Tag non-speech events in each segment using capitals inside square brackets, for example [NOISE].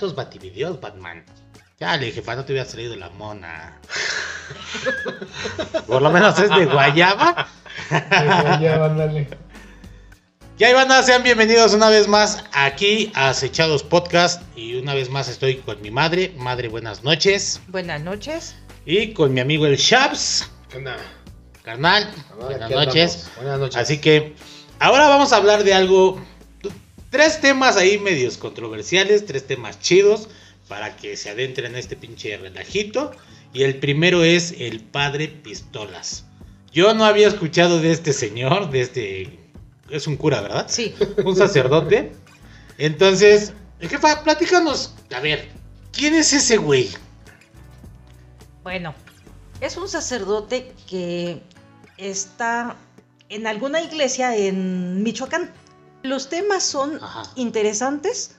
Bativideos, Batman. Ya le dije, no te hubiera salido la mona. [LAUGHS] Por lo menos es de guayaba. Ya, ándale. Y ahí van, sean bienvenidos una vez más aquí a Acechados Podcast. Y una vez más estoy con mi madre. Madre, buenas noches. Buenas noches. Y con mi amigo el Shabs. ¿Qué onda? Carnal, buenas noches. andamos. Buenas noches. Así que ahora vamos a hablar de algo. Tres temas ahí medios controversiales, tres temas chidos para que se adentren en este pinche relajito. Y el primero es el padre Pistolas. Yo no había escuchado de este señor, de este. Es un cura, ¿verdad? Sí, [LAUGHS] Un sacerdote. Entonces, jefa, platícanos. A ver, ¿quién es ese güey? bueno, es un sacerdote que está en alguna iglesia en Michoacán. Los temas son Ajá. interesantes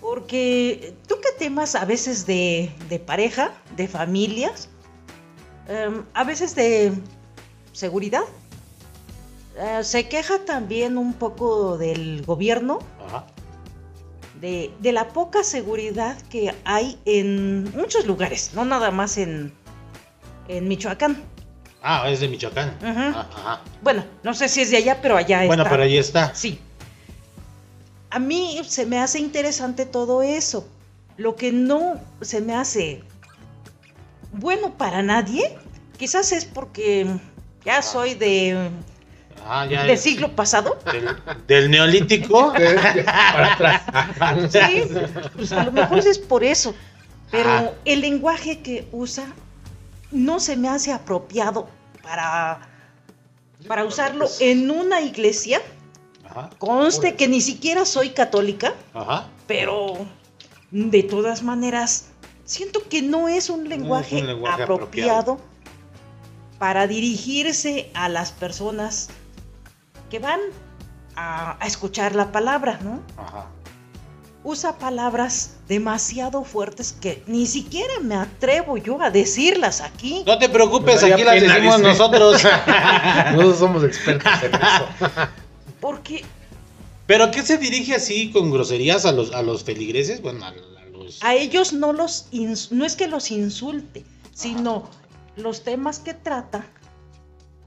porque toca temas a veces de, de pareja, de familias, em, a veces de seguridad. Eh, se queja también un poco del gobierno, Ajá. de, de la poca seguridad que hay en muchos lugares, no nada más en, en Michoacán. Ah, es de Michoacán. Ah, Ajá. Bueno, no sé si es de allá, pero allá Bueno, está. pero ahí está. Sí. A mí se me hace interesante todo eso. Lo que no se me hace bueno para nadie, quizás es porque ya soy de, Ah, ya. del siglo pasado. Del, del neolítico. [LAUGHS] Para atrás. Sí, pues a lo mejor es por eso. Pero el lenguaje que usa no se me hace apropiado para, para usarlo en una iglesia. Ajá, Conste que ni siquiera soy católica, ajá. pero de todas maneras siento que no es un lenguaje, lenguaje apropiado, para dirigirse a las personas que van a, a escuchar la palabra, ¿no? Ajá. Usa palabras demasiado fuertes que ni siquiera me atrevo yo a decirlas aquí. No te preocupes, aquí las decimos dice. nosotros. [LAUGHS] Nosotros somos expertos en eso. Porque ¿Pero qué se dirige así con groserías a los, a los feligreses? Bueno, a, a los... a ellos no los ins- no es que los insulte, sino los temas que trata.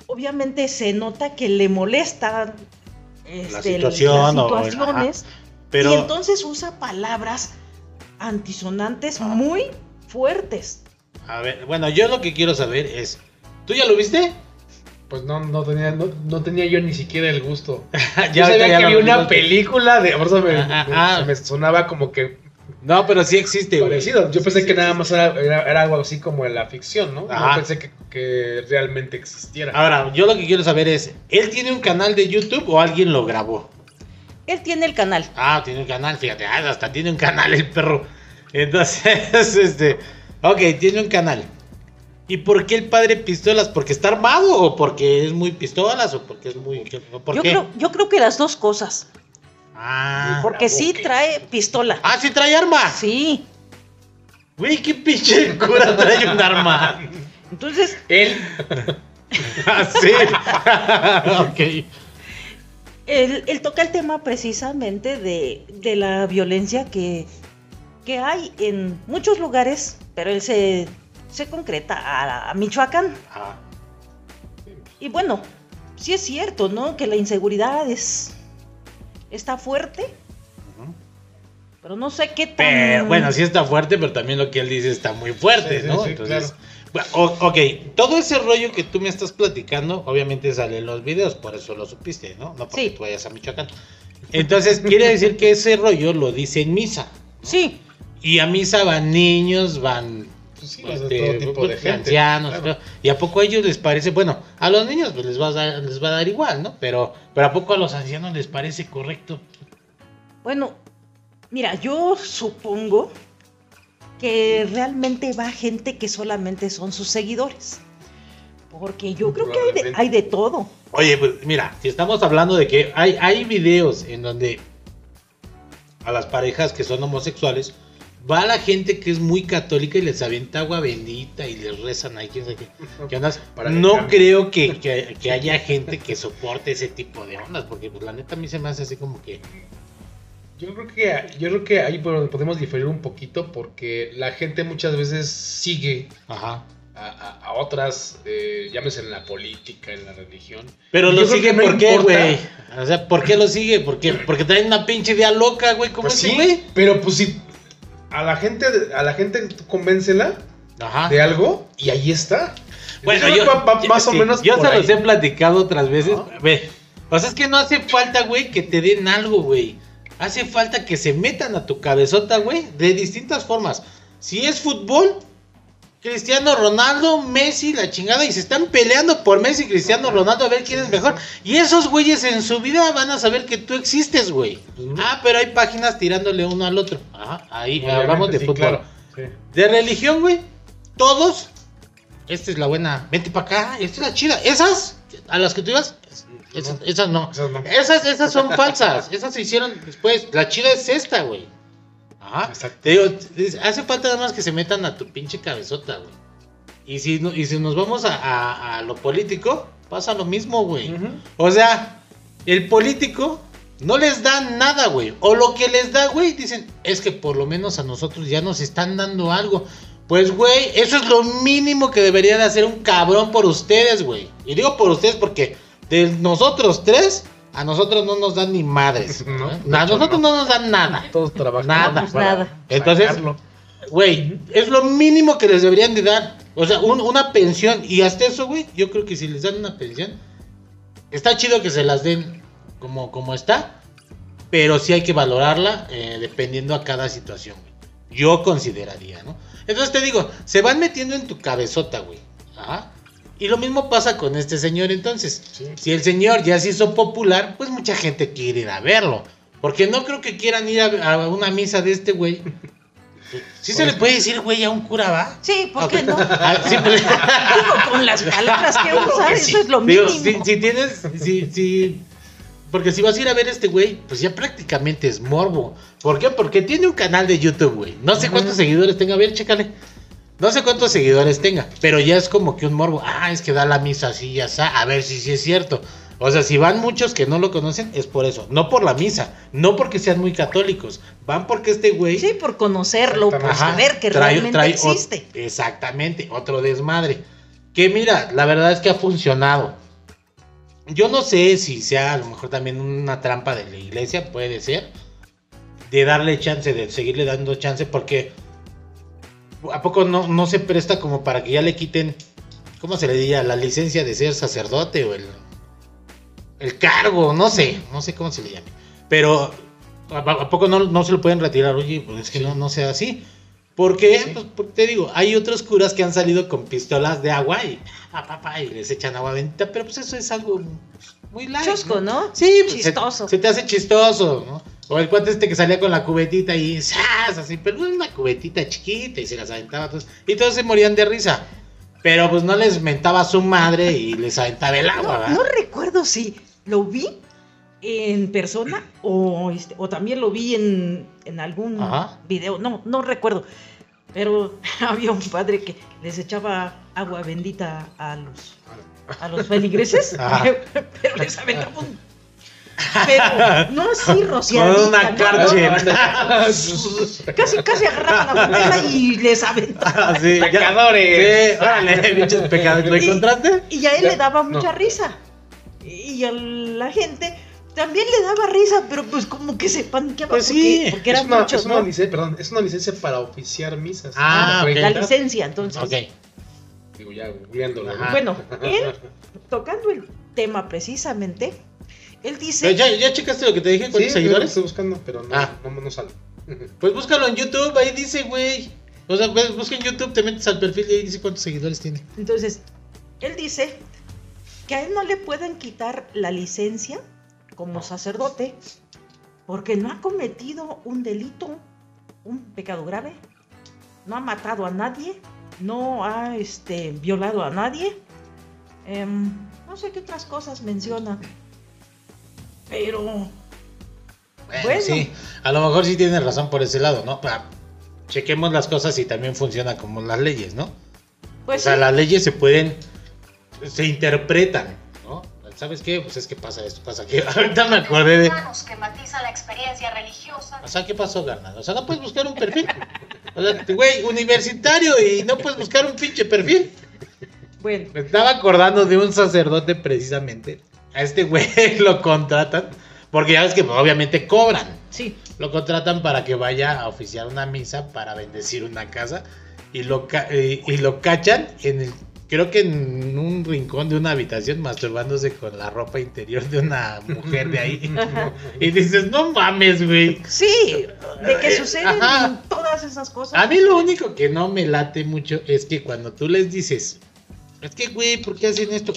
Obviamente se nota que le molestan este, situación las o- situaciones Pero, y entonces usa palabras antisonantes muy fuertes. a ver, bueno, yo lo que quiero saber es... ¿Tú ya lo viste? Pues no, no, tenía, no, no tenía yo ni siquiera el gusto. [LAUGHS] Ya yo sabía ya que había una película de. Por eso me, Ah, me- ah. me sonaba como que No, pero sí existe, parecido. Yo pensé Sí, que sí, nada sí. más era, era, era algo así como en la ficción, ¿no? No pensé que, que realmente existiera. Ahora, yo lo que quiero saber es... ¿Él tiene un canal de YouTube o alguien lo grabó? Él tiene el canal. Ah, tiene un canal, fíjate, ah, hasta tiene un canal el perro. Entonces, [LAUGHS] este, ok, tiene un canal. ¿Y por qué el padre pistolas? ¿Porque está armado o porque es muy pistolas o porque es muy... ¿Por Yo qué? creo, yo creo que las dos cosas. Ah, Porque sí trae pistola. ah, sí trae arma. Sí. Güey, qué pinche cura trae un arma. Entonces, Él. [LAUGHS] Ah, sí. [LAUGHS] ok. Él, él toca el tema precisamente de, de la violencia que, que hay en muchos lugares, pero él se, se concreta a, a Michoacán. Ah, Y bueno, sí es cierto, ¿no? Que la inseguridad es, está fuerte, pero no sé qué tan... Pero, bueno, sí está fuerte, pero también lo que él dice está muy fuerte, Sí, sí, ¿no? sí, Entonces, o- ok, todo ese rollo que tú me estás platicando, obviamente sale en los videos, por eso lo supiste, ¿no? No porque Sí. tú vayas a Michoacán. Entonces, quiere decir que ese rollo lo dice en misa. Sí, Y a misa van niños, van Pues sí, o sea, este, todo tipo de gente. ancianos, claro. y a poco a ellos les parece, bueno, a los niños pues, les va a dar, les va a dar igual, ¿no? Pero, pero a poco a los ancianos les parece correcto. bueno, mira, yo supongo que realmente va gente que solamente son sus seguidores. Porque yo creo que hay de, Probablemente. hay de todo. Oye, pues mira, si estamos hablando de que hay, hay videos en donde a las parejas que son homosexuales va la gente que es muy católica y les avienta agua bendita y les rezan ahí, quién sabe qué. [LAUGHS] ¿Qué ondas? Para no creo que, que- [LAUGHS] que haya gente que soporte ese tipo de ondas, porque pues la neta a mí se me hace así como que... Yo creo que yo creo que ahí po- podemos diferir un poquito porque la gente muchas veces sigue Ajá. a, a- a otras, eh, llámese en la política, en la religión. Pero Y lo sigue no ¿por qué, güey? O sea, ¿por qué lo sigue? ¿Por qué? Porque traen una pinche idea loca, güey, como Pues sí, güey. pero pues si a la gente, a la gente convéncela Ajá. de algo y ahí está. Bueno, Yo va- va más o menos yo por se los he platicado otras veces. Ve, o sea, es que no hace falta, güey, que te den algo, güey. Hace falta que se metan a tu cabezota, güey, de distintas formas. Si es fútbol, Cristiano Ronaldo, Messi, la chingada, y se están peleando por Messi y Cristiano Ronaldo a ver quién es mejor. Y esos güeyes en su vida van a saber que tú existes, güey. Ujú. Ah, pero hay páginas tirándole uno al otro. Ajá, ahí Obviamente, hablamos de sí, fútbol. claro, sí. De religión, güey. Todos. Esta es la buena. Vente para acá. Esta es la chida. Esas, a las que tú ibas, esas, No. esas no. Esas no. Esas, esas son falsas. Esas se hicieron después. La chida es esta, güey. Ajá. Te digo, hace falta nada más que se metan a tu pinche cabezota, güey. Y si, no- y si nos vamos a, a- a lo político, pasa lo mismo, güey. O sea, el político no les da nada, güey. O lo que les da, güey, dicen, es que por lo menos a nosotros ya nos están dando algo. Pues, güey, eso es lo mínimo que debería de hacer un cabrón por ustedes, güey. Y digo por ustedes porque de nosotros tres, a nosotros no nos dan ni madres. [LAUGHS] No, ¿eh? a nosotros no. no nos dan nada. [LAUGHS] Todos trabajan. Nada. nada. Entonces. Güey, es lo mínimo que les deberían de dar. O sea, un- una pensión. Y hasta eso, güey, yo creo que si les dan una pensión, está chido que se las den como, como está. Pero sí hay que valorarla eh, dependiendo a cada situación, güey. Yo consideraría, ¿no? Entonces te digo, se van metiendo en tu cabezota, güey. Ajá. Y lo mismo pasa con este señor entonces. Sí. Si el señor ya se hizo popular, pues mucha gente quiere ir a verlo. Porque no creo que quieran ir a, a una misa de este güey. [LAUGHS] Sí se le puede decir güey a un cura, ¿va? Sí, ¿por qué no? [LAUGHS] Ah, sí, pues- Digo, con las palabras que usa, que [LAUGHS] eso sí. es lo Digo, mínimo. si, si tienes, si, si, porque si vas a ir a ver a este güey, pues ya prácticamente es morbo. ¿Por qué? Porque tiene un canal de YouTube, güey. No sé cuántos seguidores tenga, a ver, chécale. No sé cuántos seguidores tenga, pero ya es como que un morbo. Ah, es que da la misa así, ya está. A ver si sí es cierto. O sea, si van muchos que no lo conocen, es por eso. No por la misa, no porque sean muy católicos. Van porque este güey Sí, por conocerlo, por saber que trae- realmente trae existe. exactamente, otro desmadre. Que mira, la verdad es que ha funcionado. Yo no sé si sea a lo mejor también una trampa de la iglesia, puede ser. De darle chance, de seguirle dando chance, porque ¿a poco no, no se presta como para que ya le quiten, ¿cómo se le diría? La licencia de ser sacerdote o el, el cargo, no sé, no sé cómo se le llame. Pero ¿a, poco no, no se lo pueden retirar? Oye, pues es que no, no sea así. ¿Por qué? Pues porque te digo, hay otros curas que han salido con pistolas de agua y, pa, pa, pa, y les echan agua bendita, pero pues eso es algo muy light. Chusco, ¿no? Sí, pues, se- Chistoso. Se, te hace chistoso, ¿no? O el cuate este que salía con la cubetita y ¡zas! así, pero una cubetita chiquita y se las aventaba todos. Y todos se morían de risa. Pero pues no les mentaba a su madre y les aventaba el agua, No, ¿verdad? no recuerdo si lo vi en persona o, este, o también lo vi en, en algún Ajá. video. No, no recuerdo. Pero [LAUGHS] había un padre que les echaba agua bendita a los, a los feligreses. Ajá. [LAUGHS] [LAUGHS] pero les aventaba un... Pero no así rociadita. Con una ¿no? carche. Casi, casi agarraban la bandeja y les aventaban. Ah, sí, Pecadores. Sí, órale, pinches pecadores. ¿Lo Y- encontraste? Y a él Ya, le daba no. mucha risa. Y a la gente también le daba risa, pero pues como que se paniqueaba Pues porque, sí, porque es eran una, muchos, es una ¿no? licencia, perdón, es una licencia para oficiar misas. Ah. La licencia, entonces. Ok. Digo, ya. Bueno, él, tocando el tema precisamente, él dice... Pero ¿Ya, ¿Ya checaste lo que te dije? Sí, ¿Cuántos yo lo seguidores? estoy buscando, pero no, Ah. no, no sale. Pues búscalo en YouTube, ahí dice, güey. O sea, pues, busca en YouTube, te metes al perfil y ahí dice cuántos seguidores tiene. Entonces, él dice que a él no le pueden quitar la licencia como sacerdote porque no ha cometido un delito, un pecado grave, no ha matado a nadie, no ha este, violado a nadie, em, no sé qué otras cosas menciona. Pero, Bueno, Bueno. sí, a lo mejor sí tienes razón por ese lado, ¿no? Pa- chequemos las cosas y también funciona como las leyes, ¿no? pues o sea, sí, las leyes se pueden, se interpretan. ¿Sabes qué? Pues es que pasa esto, pasa que [LAUGHS] ahorita me acordé de... Que matiza la experiencia religiosa. O sea, ¿qué pasó, carnal? O sea, no puedes buscar un perfil. O sea, güey, universitario y no puedes buscar un pinche perfil. Bueno, Me estaba acordando de un sacerdote precisamente. A este güey [LAUGHS] lo contratan. Porque ya ves que pues, obviamente cobran. sí. Lo contratan para que vaya a oficiar una misa para bendecir una casa. Y lo, ca- eh, y lo cachan en el. Creo que en un rincón de una habitación masturbándose con la ropa interior de una mujer de ahí. [LAUGHS] y dices, no mames, güey. Sí, de que suceden Ajá. todas esas cosas. A mí lo único que no me late mucho es que cuando tú les dices, es que, güey, ¿por qué hacen esto?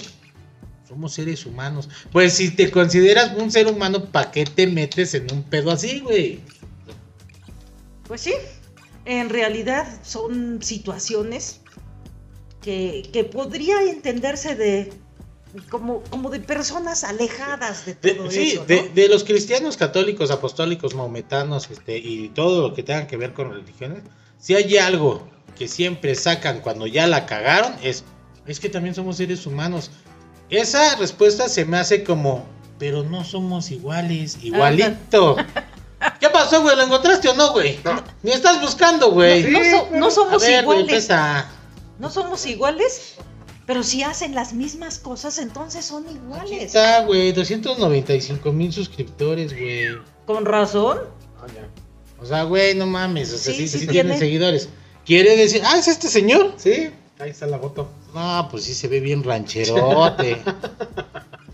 Somos seres humanos. Pues si te consideras un ser humano, ¿para qué te metes en un pedo así, güey? Pues sí, en realidad son situaciones que, que podría entenderse de como, como de personas alejadas de De- todo sí, eso. ¿no? de, de los cristianos, católicos, apostólicos, maometanos, este, y todo lo que tenga que ver con religiones, si hay algo que siempre sacan cuando ya la cagaron, es, es que también somos seres humanos. Esa respuesta se me hace como, pero no somos iguales, igualito. [LAUGHS] ¿Qué pasó, güey? ¿Lo encontraste o no, güey? Ni estás buscando, güey. No, so- no A somos ver, güey, iguales. empieza. No somos iguales, pero si hacen las mismas cosas, entonces son Aquí iguales. está, güey, 295 mil suscriptores, güey. Con razón. Ah, ya. O sea, güey, no mames, o sea, sí, Sí, sí, sí tiene tiene. seguidores. Quiere decir, ah, es este señor. Sí, ahí está la foto. No, pues sí se ve bien rancherote. [LAUGHS]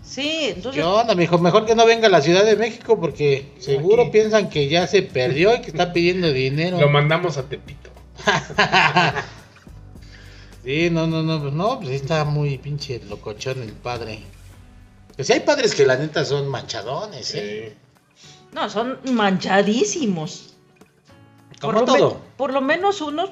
Sí, entonces ¿Qué onda, mijo? Mejor que no venga a la Ciudad de México porque seguro Aquí. piensan que ya se perdió y que está pidiendo dinero. Lo mandamos a Tepito. [LAUGHS] Sí, no, no, no, pues no, pues está muy pinche locochón el padre. Pues hay padres que la neta son manchadones, ¿eh? no, son manchadísimos. Como por, todo. por lo menos unos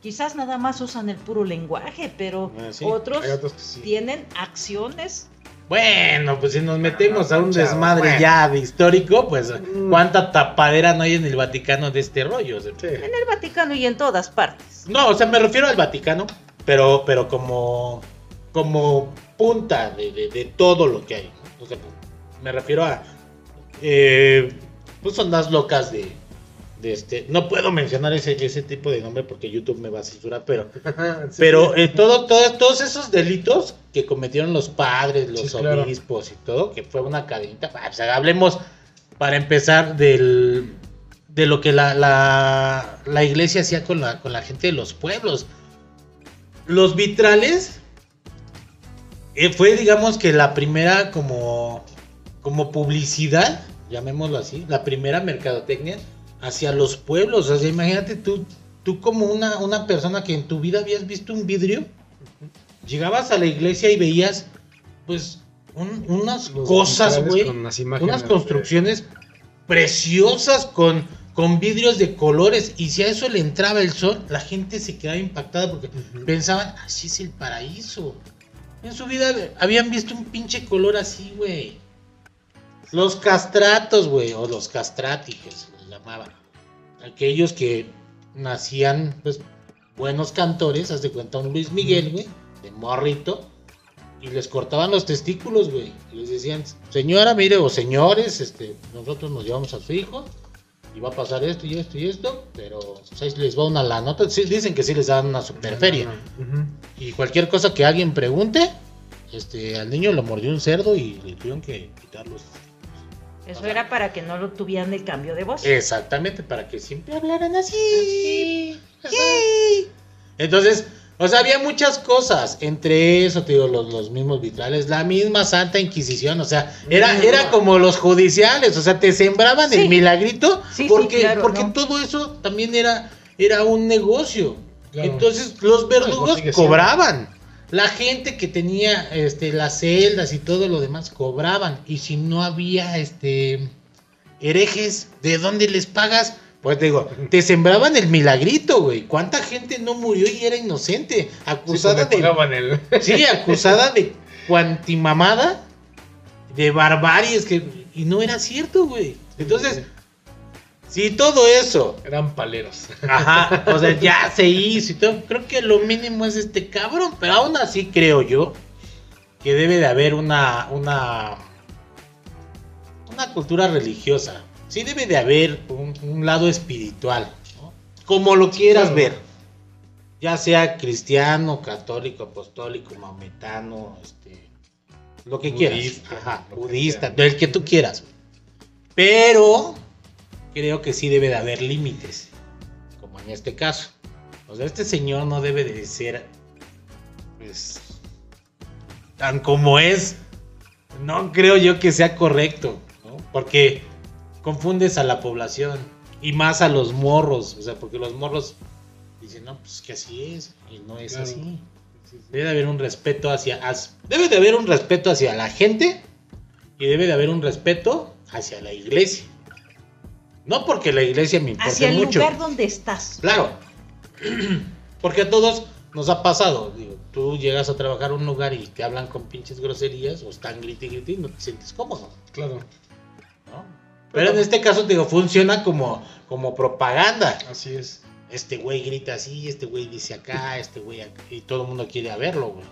quizás nada más usan el puro lenguaje, pero Ah, sí. otros otros sí. tienen acciones. Bueno, pues si nos metemos a un Manchado, desmadre bueno. ya de histórico, pues Mm. cuánta tapadera no hay en el Vaticano de este rollo. Sí. En el Vaticano y en todas partes. No, o sea, me refiero al Vaticano, pero, pero como, como punta de, de- de todo lo que hay. ¿no? O sea, me refiero a, eh, pues ondas locas de, de este, no puedo mencionar ese, ese tipo de nombre porque YouTube me va a censurar, pero, [LAUGHS] Sí. pero eh, todo, todo- todos esos delitos que cometieron los padres, los Sí, claro. obispos y todo, que fue una cadenita, ah, pues, hablemos para empezar del, de lo que la, la, la iglesia hacía con la, con la gente de los pueblos. Los vitrales eh, fue, digamos que la primera como, como publicidad, llamémoslo así, la primera mercadotecnia hacia los pueblos. O sea, imagínate tú, tú como una, una persona que en tu vida habías visto un vidrio, llegabas a la iglesia y veías, pues, un- unas Los cosas, güey, unas de- construcciones preciosas con, con vidrios de colores. Y si a eso le entraba el sol, la gente se quedaba impactada porque pensaban, así es el paraíso. En su vida habían visto un pinche color así, güey. Los castratos, güey, o los castrati, llamaba. Aquellos que nacían, pues, buenos cantores, haz de cuenta un Luis Miguel, güey, de morrito, y les cortaban los testículos, güey. Y les decían, señora, mire, o señores, este, nosotros nos llevamos a su hijo, y va a pasar esto y esto y esto, pero pues, ahí les va una la nota. Sí, dicen que sí les dan una superferia. Y cualquier cosa que alguien pregunte, este, al niño lo mordió un cerdo y le tuvieron que quitar los... Eso era para que no lo tuvieran el cambio de voz. Exactamente, para que siempre hablaran así. Sí. Entonces, o sea, había muchas cosas. Entre eso, te digo, los, los mismos vitrales, la misma Santa Inquisición. O sea, era, Mm. era como los judiciales. O sea, te sembraban Sí. el milagrito. Sí, sí, porque claro, porque ¿no? todo eso también era, era un negocio. Claro. Entonces, los verdugos cobraban. La gente que tenía este, las celdas y todo lo demás cobraban. Y si no había este herejes, ¿de dónde les pagas? Pues te digo, te [LAUGHS] sembraban el milagrito, güey. ¿Cuánta gente no murió y era inocente? Acusada de. el- [LAUGHS] Sí, acusada de cuantimamada, de barbaries, que. Y no era cierto, güey. Entonces, si todo eso Eran paleros. Ajá, o sea, ya [LAUGHS] se hizo y todo. Creo que lo mínimo es este cabrón, pero aún así creo yo que debe de haber una, una, una cultura religiosa. Sí debe de haber un, un lado espiritual, ¿no? como lo quieras Claro. ver. Ya sea cristiano, católico, apostólico, maometano, este, lo que quieras. Budista, Ajá, que budista, del que tú quieras. Pero creo que sí debe de haber límites, como en este caso. O sea, este señor no debe de ser, pues, tan como es. No creo yo que sea correcto, ¿no? Porque confundes a la población y más a los morros, o sea, porque los morros dicen, no, pues que así es, y no es Claro. así. Debe de haber un respeto hacia, debe de haber un respeto hacia la gente y debe de haber un respeto hacia la iglesia. No porque la iglesia me importe Hacia el mucho. lugar donde estás. Claro. [CLEARS THROAT] Porque a todos nos ha pasado. Digo, tú llegas a trabajar a un lugar y te hablan con pinches groserías o están griti griti y no te sientes cómodo. Claro, ¿no? Pero en este caso, te digo, funciona como, como propaganda. así es. Este güey grita así, este güey dice acá, este güey acá, y todo el mundo quiere verlo, güey.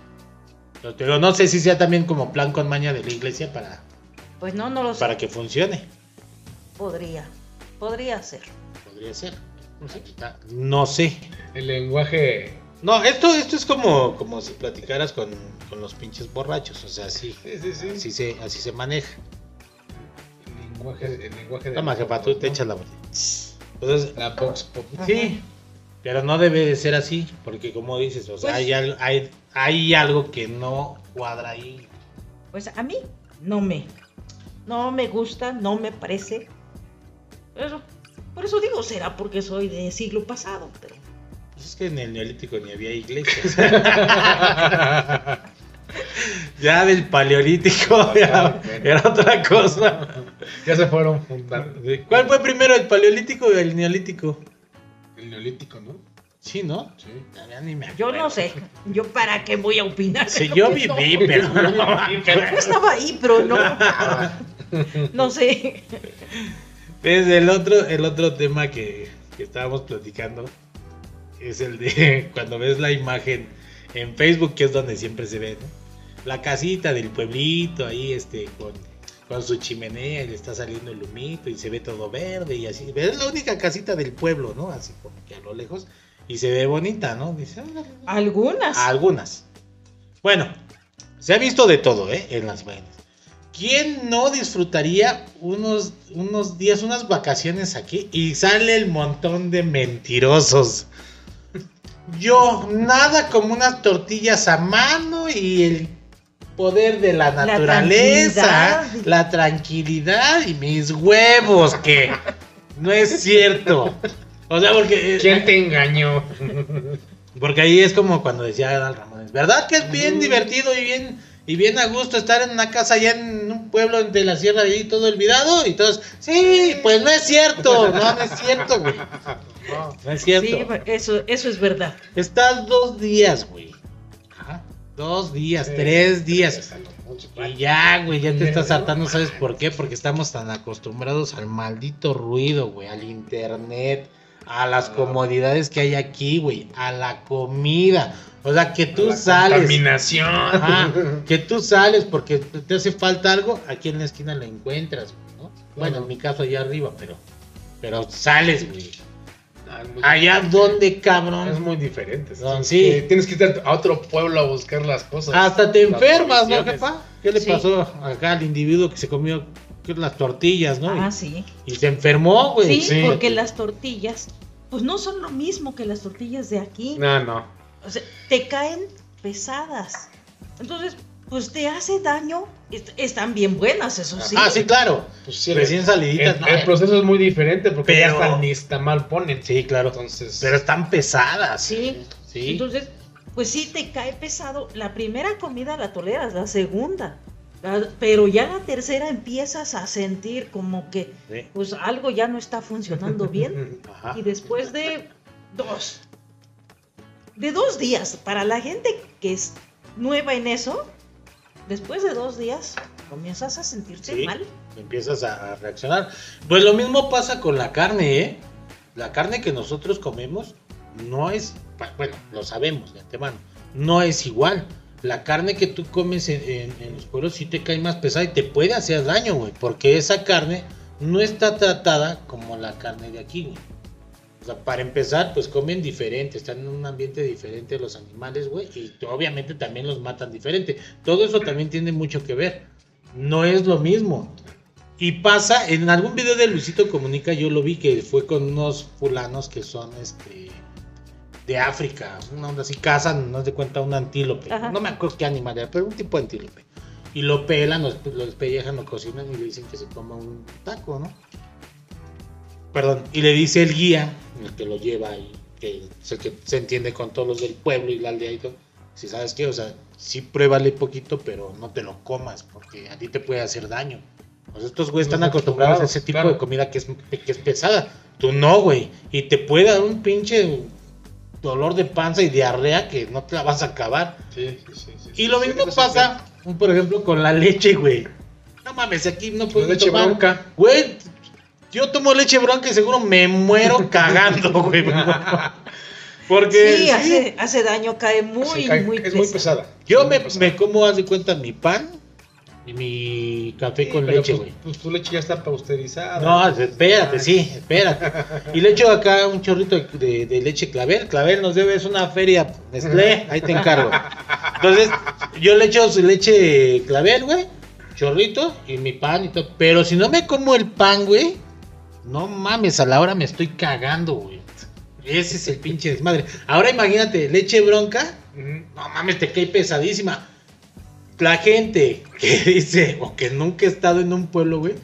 Pero te digo, no sé si sea también como plan con maña de la iglesia para, Pues no, no lo sé. para que funcione. Podría. Podría ser. Podría ser. No sé. El lenguaje. No, esto, esto es como, como si platicaras con, con los pinches borrachos. O sea, así, Sí, sí, sí. así, se, así se maneja. El lenguaje, el lenguaje de. Toma, jefa, tú te echas la botella. Entonces, La Vox Pop. sí, pero no debe de ser así. Porque, como dices, o sea, Pues- hay, hay, hay algo que no cuadra ahí. Pues a mí no me. No me gusta, no me parece. Por eso digo, será porque soy de siglo pasado, pero. Pues es que en el neolítico ni había iglesias. [LAUGHS] ya del paleolítico ya era otra cosa. ya se fueron fundando. ¿Cuál fue primero, el paleolítico o el neolítico? El neolítico, ¿no? Sí, ¿no? Sí. Ni me Yo no sé. Yo para qué voy a opinar. Sí, yo viví, no. pero no Yo estaba ahí, pero no. [LAUGHS] No sé. Es el otro, el otro tema que, que estábamos platicando es el de [LAUGHS] cuando ves la imagen en Facebook, que es donde siempre se ve, ¿no? La casita del pueblito ahí, este, con, con su chimenea y le está saliendo el humito y se ve todo verde y así. Es la única casita del pueblo, ¿no? Así como que a lo lejos. Y se ve bonita, ¿no? Dice, "Ah, Algunas. Algunas. Bueno, se ha visto de todo, ¿eh? En las imágenes. ¿Quién no disfrutaría unos, unos días, unas vacaciones aquí y sale el montón de mentirosos? Yo, nada como unas tortillas a mano y el poder de la La naturaleza, tranquilidad. la tranquilidad y mis huevos, que no es cierto. O sea, porque... ¿Quién te engañó? Porque ahí es como cuando decía Adal Ramones, ¿verdad que es bien divertido y bien y bien a gusto estar en una casa allá en un pueblo de la sierra ahí todo olvidado? Y todos, sí, pues no es cierto, no, no es cierto, güey. No, no es cierto. Sí, eso, eso es verdad. Estás dos días, güey. Ajá, Dos días, tres días. Y ya, güey, ya te estás hartando, ¿sabes por qué? Porque estamos tan acostumbrados al maldito ruido, güey, al internet, a las comodidades que hay aquí, güey, a la comida. O sea, que tú La sales. Contaminación. Ajá, [LAUGHS] que tú sales porque te hace falta algo, aquí en la esquina lo encuentras, ¿no? Bueno, en mi caso allá arriba, pero pero sales, güey. Ah, es muy- Allá donde, Es cabrón. muy diferente. Sí. que- Tienes que irte a otro pueblo a buscar las cosas. Hasta te enfermas, ¿no, jefa? ¿Qué le Sí. pasó acá al individuo que se comió las tortillas, no? Ah, sí. Y se enfermó, güey. Sí, sí. porque las tortillas, pues no son lo mismo que las tortillas de aquí. No, no. O sea, te caen pesadas. Entonces, pues te hace daño. Est- Están bien buenas, eso sí. Ah, sí, claro. Pues sí, Recién saliditas. el, no, el proceso es muy diferente porque ya Pero- hasta ni está mal ponen. Sí, claro. Entonces. Pero están pesadas. Sí. Sí. Entonces, pues sí te cae pesado. La primera comida la toleras, la segunda. la- pero ya la tercera empiezas a sentir como que Sí. pues algo ya no está funcionando bien. [LAUGHS] Ajá. Y después de dos, de dos días, para la gente que es nueva en eso, después de dos días comienzas a sentirte Sí. mal. Empiezas a, a reaccionar. Pues lo mismo pasa con la carne, ¿eh? La carne que nosotros comemos no es, bueno, lo sabemos de antemano, no es igual. la carne que tú comes en, en- en los pueblos sí te cae más pesada y te puede hacer daño, güey. Porque esa carne no está tratada como la carne de aquí, güey. O sea, para empezar, pues comen diferente, están en un ambiente diferente los animales, güey. Y obviamente también los matan diferente. Todo eso también tiene mucho que ver. No es lo mismo. Y pasa, en algún video de Luisito Comunica yo lo vi que fue con unos fulanos que son este de África, una onda así, cazan, no se cuenta un antílope, Ajá. no me acuerdo qué animal era, pero un tipo de antílope. Y lo pelan, lo, lo despellejan, lo cocinan y le dicen que se coma un taco, ¿no? Perdón, y le dice el guía, el que lo lleva ahí, que es el que se entiende con todos los del pueblo y la aldea y todo, si sabes qué, o sea, sí pruébale poquito, pero no te lo comas, porque a ti te puede hacer daño. Sea, estos güeyes están Los acostumbrados a ese tipo claro. de comida que es, que es pesada. Tú no, güey. Y te puede dar un pinche dolor de panza y diarrea que no te la vas a acabar. Sí, sí, sí, sí, Y lo mismo pasa, por ejemplo, con la leche, güey. No mames, aquí no puedo leche tomar. bronca. Güey, yo tomo leche bronca y seguro me muero [LAUGHS] cagando, güey. [LAUGHS] Porque Sí, sí, Hace, hace daño, cae muy, cae- muy es muy pesado. pesada. yo Muy me, pesada. me como, haz de cuenta, mi pan y mi café Sí, con leche, pues, güey. Pues tu leche ya está pasteurizada. No, espérate, sí, espérate. [LAUGHS] Y le echo acá un chorrito de, de- de leche clavel. Clavel nos debe, es una feria Nestlé, ahí te encargo. Entonces, yo le echo su leche clavel, güey, chorrito y mi pan y todo. Pero si no me como el pan, güey, no mames, a la hora me estoy cagando, güey. Ese es el pinche desmadre. Ahora imagínate, leche bronca, no mames, te cae pesadísima. La gente que [LAUGHS] dice, o que nunca ha estado en un pueblo, güey,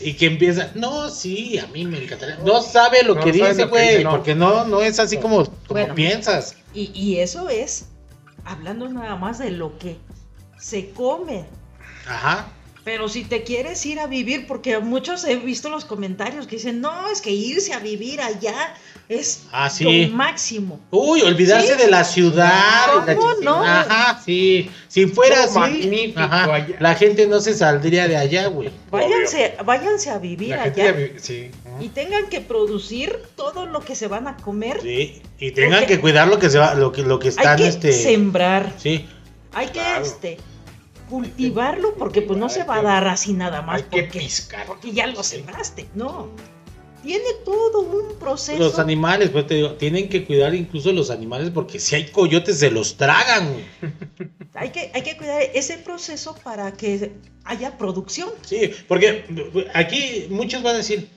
y que empieza, no, sí, a mí me encantaría. No sabe lo No que dice, lo que dice, güey, no. porque no, no es así como, como Bueno. piensas. Y, y eso es hablando nada más de lo que se come. Ajá. Pero si te quieres ir a vivir, porque muchos he visto los comentarios que dicen, no, es que irse a vivir allá es Ah, sí. lo máximo. Uy, olvidarse Sí. de la ciudad. ¿Cómo la no? Ajá, sí. Si fuera así, magnífico ajá, allá. la gente no se saldría de allá, güey. Váyanse, váyanse a vivir La allá vi- sí. y tengan que producir todo lo que se van a comer. Sí, y tengan Porque- que cuidar lo que se va, lo que, lo que Hay están, que este. sembrar, Sí. hay que Claro. este cultivarlo porque pues no se va a dar así nada más Hay que porque, piscar. porque ya lo sembraste, no. Tiene todo un proceso. Los animales, pues te digo, tienen que cuidar incluso los animales porque si hay coyotes se los tragan. [LAUGHS] Hay que, hay que cuidar ese proceso para que haya producción. Sí, porque aquí muchos van a decir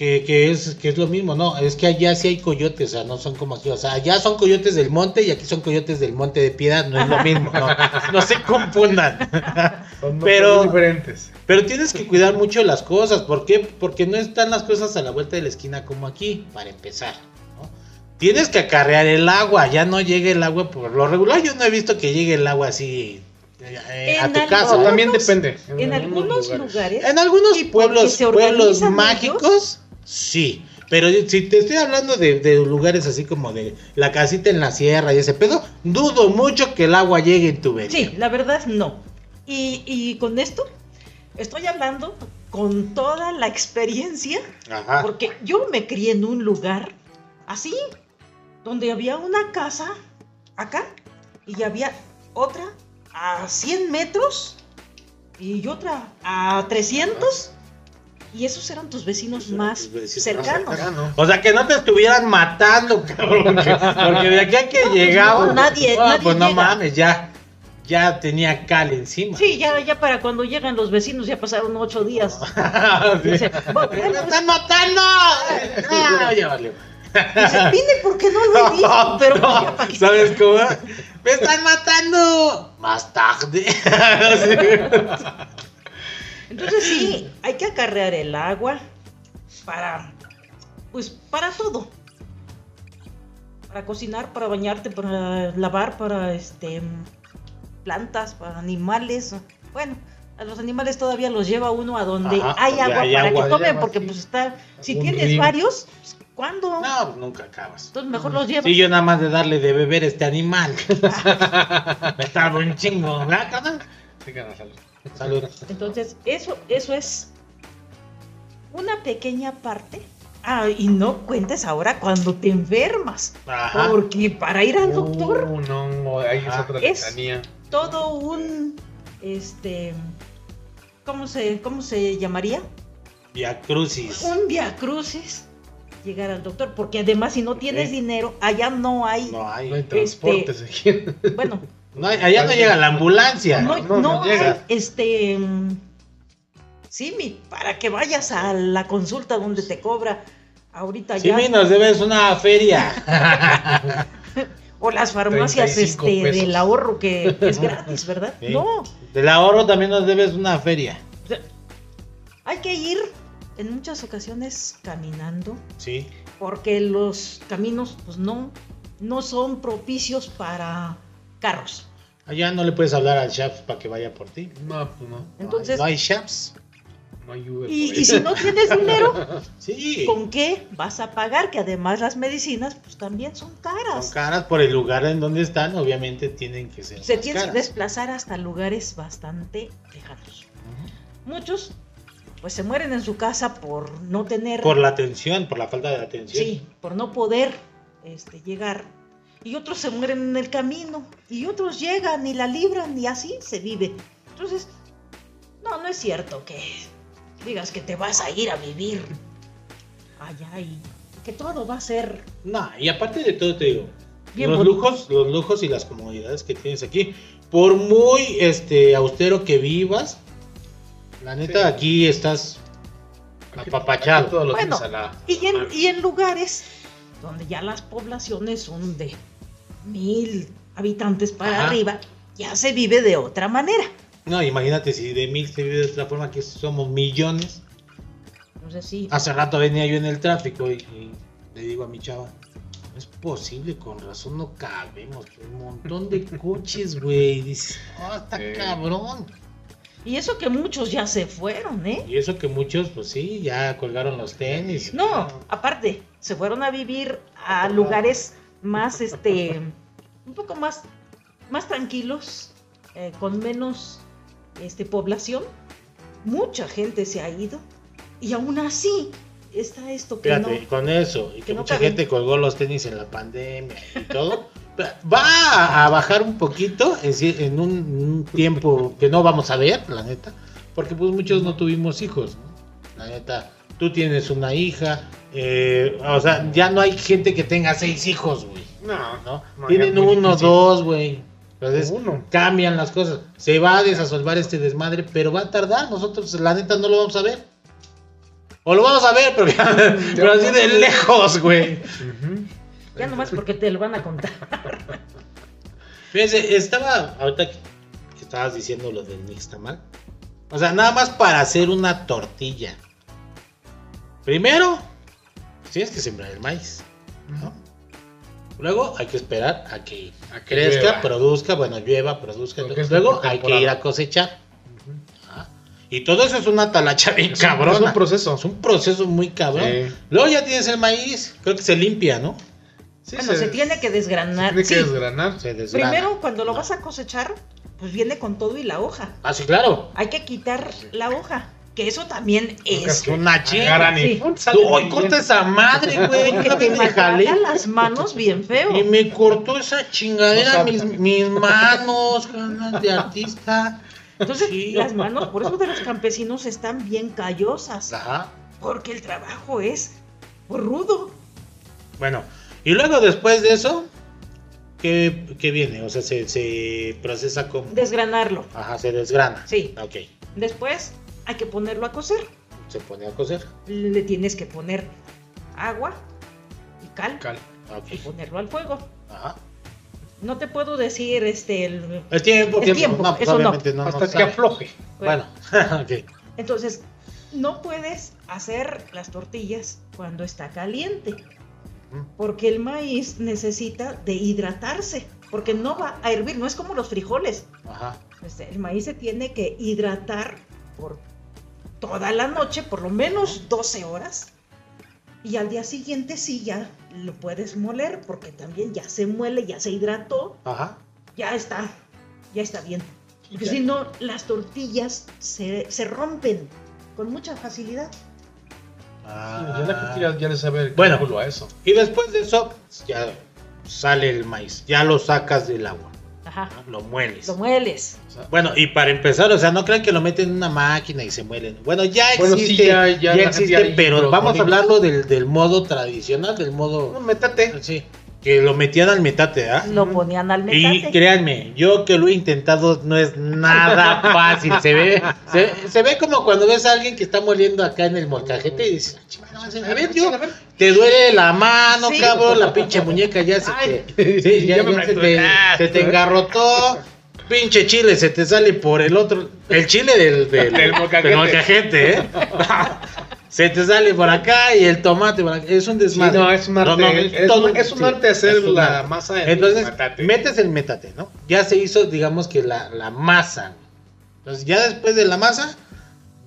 que, que es, que es lo mismo, no, es que allá sí hay coyotes, o sea, no son como aquí, o sea, allá son coyotes del monte y aquí son coyotes del monte de piedad, no es lo mismo, no, [LAUGHS] no se confundan. [LAUGHS] Son Pero- diferentes. Pero tienes que cuidar mucho las cosas, ¿por qué? Porque no están las cosas a la vuelta de la esquina como aquí, para empezar. ¿no? Tienes que acarrear el agua, ya no llega el agua por lo regular, yo no he visto que llegue el agua así eh, a En tu casa. También depende. En algunos lugares. En algunos pueblos, pueblos mágicos, sí. Pero si te estoy hablando de, de lugares así como de la casita en la sierra y ese pedo, dudo mucho que el agua llegue en tu vecino. Sí, la verdad no. Y, y con esto estoy hablando con toda la experiencia, Ajá. porque yo me crié en un lugar así, donde había una casa acá y había otra a 100 metros y otra a 300 y esos eran tus vecinos eran más tus vecinos más cercanos. cercanos. O sea, que no te estuvieran matando, [LAUGHS] cabrón. que- Porque de aquí a que llegaba. no, nadie- ah, nadie Pues no llega. mames, ya. Ya tenía cal encima. Sí, ya, ya para cuando llegan los vecinos ya pasaron ocho días. [LAUGHS] Sí. Dice, "Bueno, ¡Me están matando! Ah, ya valió. Dice, vine porque no lo he [LAUGHS] visto, pero pues ya para qué". ¿Sabes cómo? ¡Me están matando! Más tarde. Entonces sí, hay que acarrear el agua para, pues, para todo. Para cocinar, para bañarte, para lavar, para, este, plantas, para animales. Bueno, a los animales todavía los lleva uno a donde Ajá, hay agua hay para agua. que tomen, porque pues está, si tienes río. varios, pues, ¿cuándo? No, pues nunca acabas. Entonces mejor los llevas. Sí, yo nada más de darle de beber a este animal. [LAUGHS] Me tardo un chingo, ¿verdad, carnal? Sí, carnal, salud. Entonces, eso, eso es una pequeña parte Ah, y no cuentes ahora cuando te enfermas. Ajá. Porque para ir al doctor, Uh, no, ahí es otra todo un. Este. ¿Cómo se, cómo se llamaría? Via Crucis. Un via crucis llegar al doctor. Porque además, si no tienes dinero, allá no hay. No No hay hay. transportes aquí. Bueno, No hay- allá no llega la ambulancia. no, no, no no llega. hay, este. Sí, mi, para que vayas a la consulta donde te cobra ahorita Sí, ya. mi, nos debes una feria. [LAUGHS] O las farmacias 35 este, pesos. del ahorro que [LAUGHS] es gratis, ¿verdad? Sí. No, Del ahorro también nos debes una feria. hay que ir en muchas ocasiones caminando Sí. porque los caminos pues no, no son propicios para carros. Allá no le puedes hablar al Shaps para que vaya por ti. No, pues no. Entonces, No hay Shaps. No hay Uber y, si no tienes dinero, [LAUGHS] Sí. ¿con qué vas a pagar? Que además las medicinas pues también son Son caras. caras por el lugar en donde están, obviamente tienen que ser. Se más tienes que caras. desplazar hasta lugares bastante lejanos. Muchos pues se mueren en su casa por no tener Por la atención, por la falta de atención. Sí, por no poder este, llegar. Y otros se mueren en el camino. Y otros llegan y la libran y así se vive. Entonces, no, no es cierto que digas que te vas a ir a vivir allá y que todo va a ser No, y aparte de todo te digo, bien los bonito. lujos, los lujos y las comodidades que tienes aquí, por muy este austero que vivas, la neta Sí. aquí estás apapachado. aquí todo lo Bueno, tienes a la- Y en, y en lugares donde ya las poblaciones son de mil habitantes para Ajá. arriba, ya se vive de otra manera. No, imagínate si de mil se vive de otra forma que somos millones. Entonces sí, Hace rato venía yo en el tráfico y, y le digo a mi chava, no es posible, con razón no cabemos, un montón de [LAUGHS] coches, güey. Dices, oh, está cabrón. y eso que muchos ya se fueron, ¿eh? Y eso que muchos, pues sí, ya colgaron los tenis. No, aparte, se fueron a vivir a lugares más, este, un poco más, más tranquilos, eh, con menos, este, población. Mucha gente se ha ido y aún así está esto que Fíjate, no. con eso, y que, mucha gente colgó los tenis en la pandemia y todo, va a bajar un poquito en, un, un tiempo que no vamos a ver, la neta, porque pues muchos no tuvimos hijos, ¿no? La neta, tú tienes una hija, eh, o sea, ya no hay gente que tenga seis hijos, güey, No, ¿no? No, Tienen uno, difícil. dos, güey. Entonces, Uno. cambian las cosas. Se va a desasolvar este desmadre, pero va a tardar. Nosotros, la neta, no lo vamos a ver. O lo vamos a ver, pero, [LAUGHS] pero así de lejos, güey. Ujú. Ya nomás porque te lo van a contar. Fíjense, estaba, ahorita que que estabas diciendo lo del nixtamal. O sea, nada más para hacer una tortilla. Primero, tienes que sembrar el maíz, ¿no? Luego hay que esperar a que A que crezca, llueva. produzca, bueno, llueva, produzca. Luego hay que ir a cosechar. Ah, Y todo eso es una talacha bien cabrona. Es un proceso. Es un proceso muy cabrón. Sí. Luego ya tienes el maíz, creo que se limpia, ¿no? Sí, bueno, se, tiene que desgranar. tiene que sí. desgranar. Se desgrana. Primero, cuando lo vas a cosechar, pues viene con todo y la hoja. Ah, sí, claro. Hay que quitar la hoja, que eso también es Es una chinga. Agarran y Sí. ¡pum! sale Tú, ¡Ay, bien. corta esa madre, güey! me jalé. las manos bien feo. Y me cortó esa chingadera mis, mis manos, ganas de artista. Entonces, Sí. las manos, por eso de los campesinos están bien callosas, Ajá. porque el trabajo es rudo. Bueno, y luego después de eso, ¿qué, qué viene? O sea, se, se procesa como... Desgranarlo. Ajá, se desgrana. Sí. Ok, Después hay que ponerlo a cocer. se pone a cocer. Le tienes que poner agua y cal Cal. y Ok, ponerlo al fuego. ajá. No te puedo decir este el El tiempo, El tiempo. No, pues eso no. obviamente no. no Hasta que sabe. afloje. Bueno, [LAUGHS] ok. Entonces, no puedes hacer las tortillas cuando está caliente, porque el maíz necesita de hidratarse, porque no va a hervir, no es como los frijoles. Ajá. Este, el maíz se tiene que hidratar por toda la noche, por lo menos 12 horas, y al día siguiente sí ya lo puedes moler, porque también ya se muele, ya se hidrató, Ajá. ya está, ya está bien. Porque si no, las tortillas se, se rompen con mucha facilidad. Ah. Ya ya, ya le sabe el Bueno. a eso. Y después de eso, ya sale el maíz. Ya lo sacas del agua. Ajá. ¿no? Lo mueles. Lo mueles. O sea, Bueno, y para empezar, o sea, no crean que lo meten en una máquina y se muelen. Bueno, ya Bueno, sí, existe, ya- existe, pero vamos a hablarlo del, del modo tradicional, del no, modo... métate. Sí, que lo metían al metate, ¿ah? Lo ponían al Y metate. créanme, yo que lo he intentado no es nada fácil. Se ve, se, se ve como cuando ves a alguien que está moliendo acá en el molcajete y dices, "Ah, a ver, yo, te duele la mano, Sí. cabrón, la pinche muñeca ya se Ay, te, [LAUGHS] sí, ya, ya me ya se, te, fracturaste. se te engarrotó. Pinche chile, se te sale por el otro. El chile del, del, Del molcajete. del molcajete, ¿eh? [LAUGHS] se te sale por acá y el tomate por acá. Es un Sí, desmadre. no, es un arte. No, no, es, todo- un, es un sí, arte hacer es un la arte. masa en Entonces, metate. metes el metate, ¿no? Ya se hizo, digamos que la, la masa. Entonces, ya después de la masa,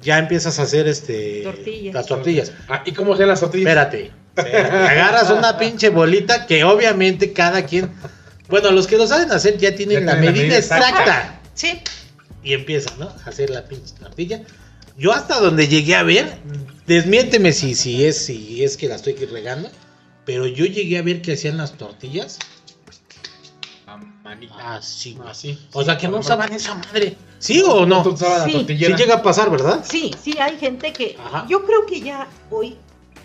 ya empiezas a hacer este Tortillas. las tortillas. Ah, ¿Y cómo hacían las tortillas? Espérate. espérate. Agarras una pinche bolita que obviamente cada quien. Bueno, los que lo saben hacer ya tienen Ya la tienen la medida medida exacta. exacta. Sí. Y empiezan, ¿no? A hacer la pinche tortilla. Yo hasta donde llegué a ver, desmiénteme si, si es si es que la estoy regando, pero yo llegué a ver que hacían las tortillas A manita. así. güey. Así. O sea, que no usaban esa madre. ¿Sí o no? La Sí. Sí llega a pasar, ¿verdad? Sí, sí, hay gente que. Ajá. Yo creo que ya hoy,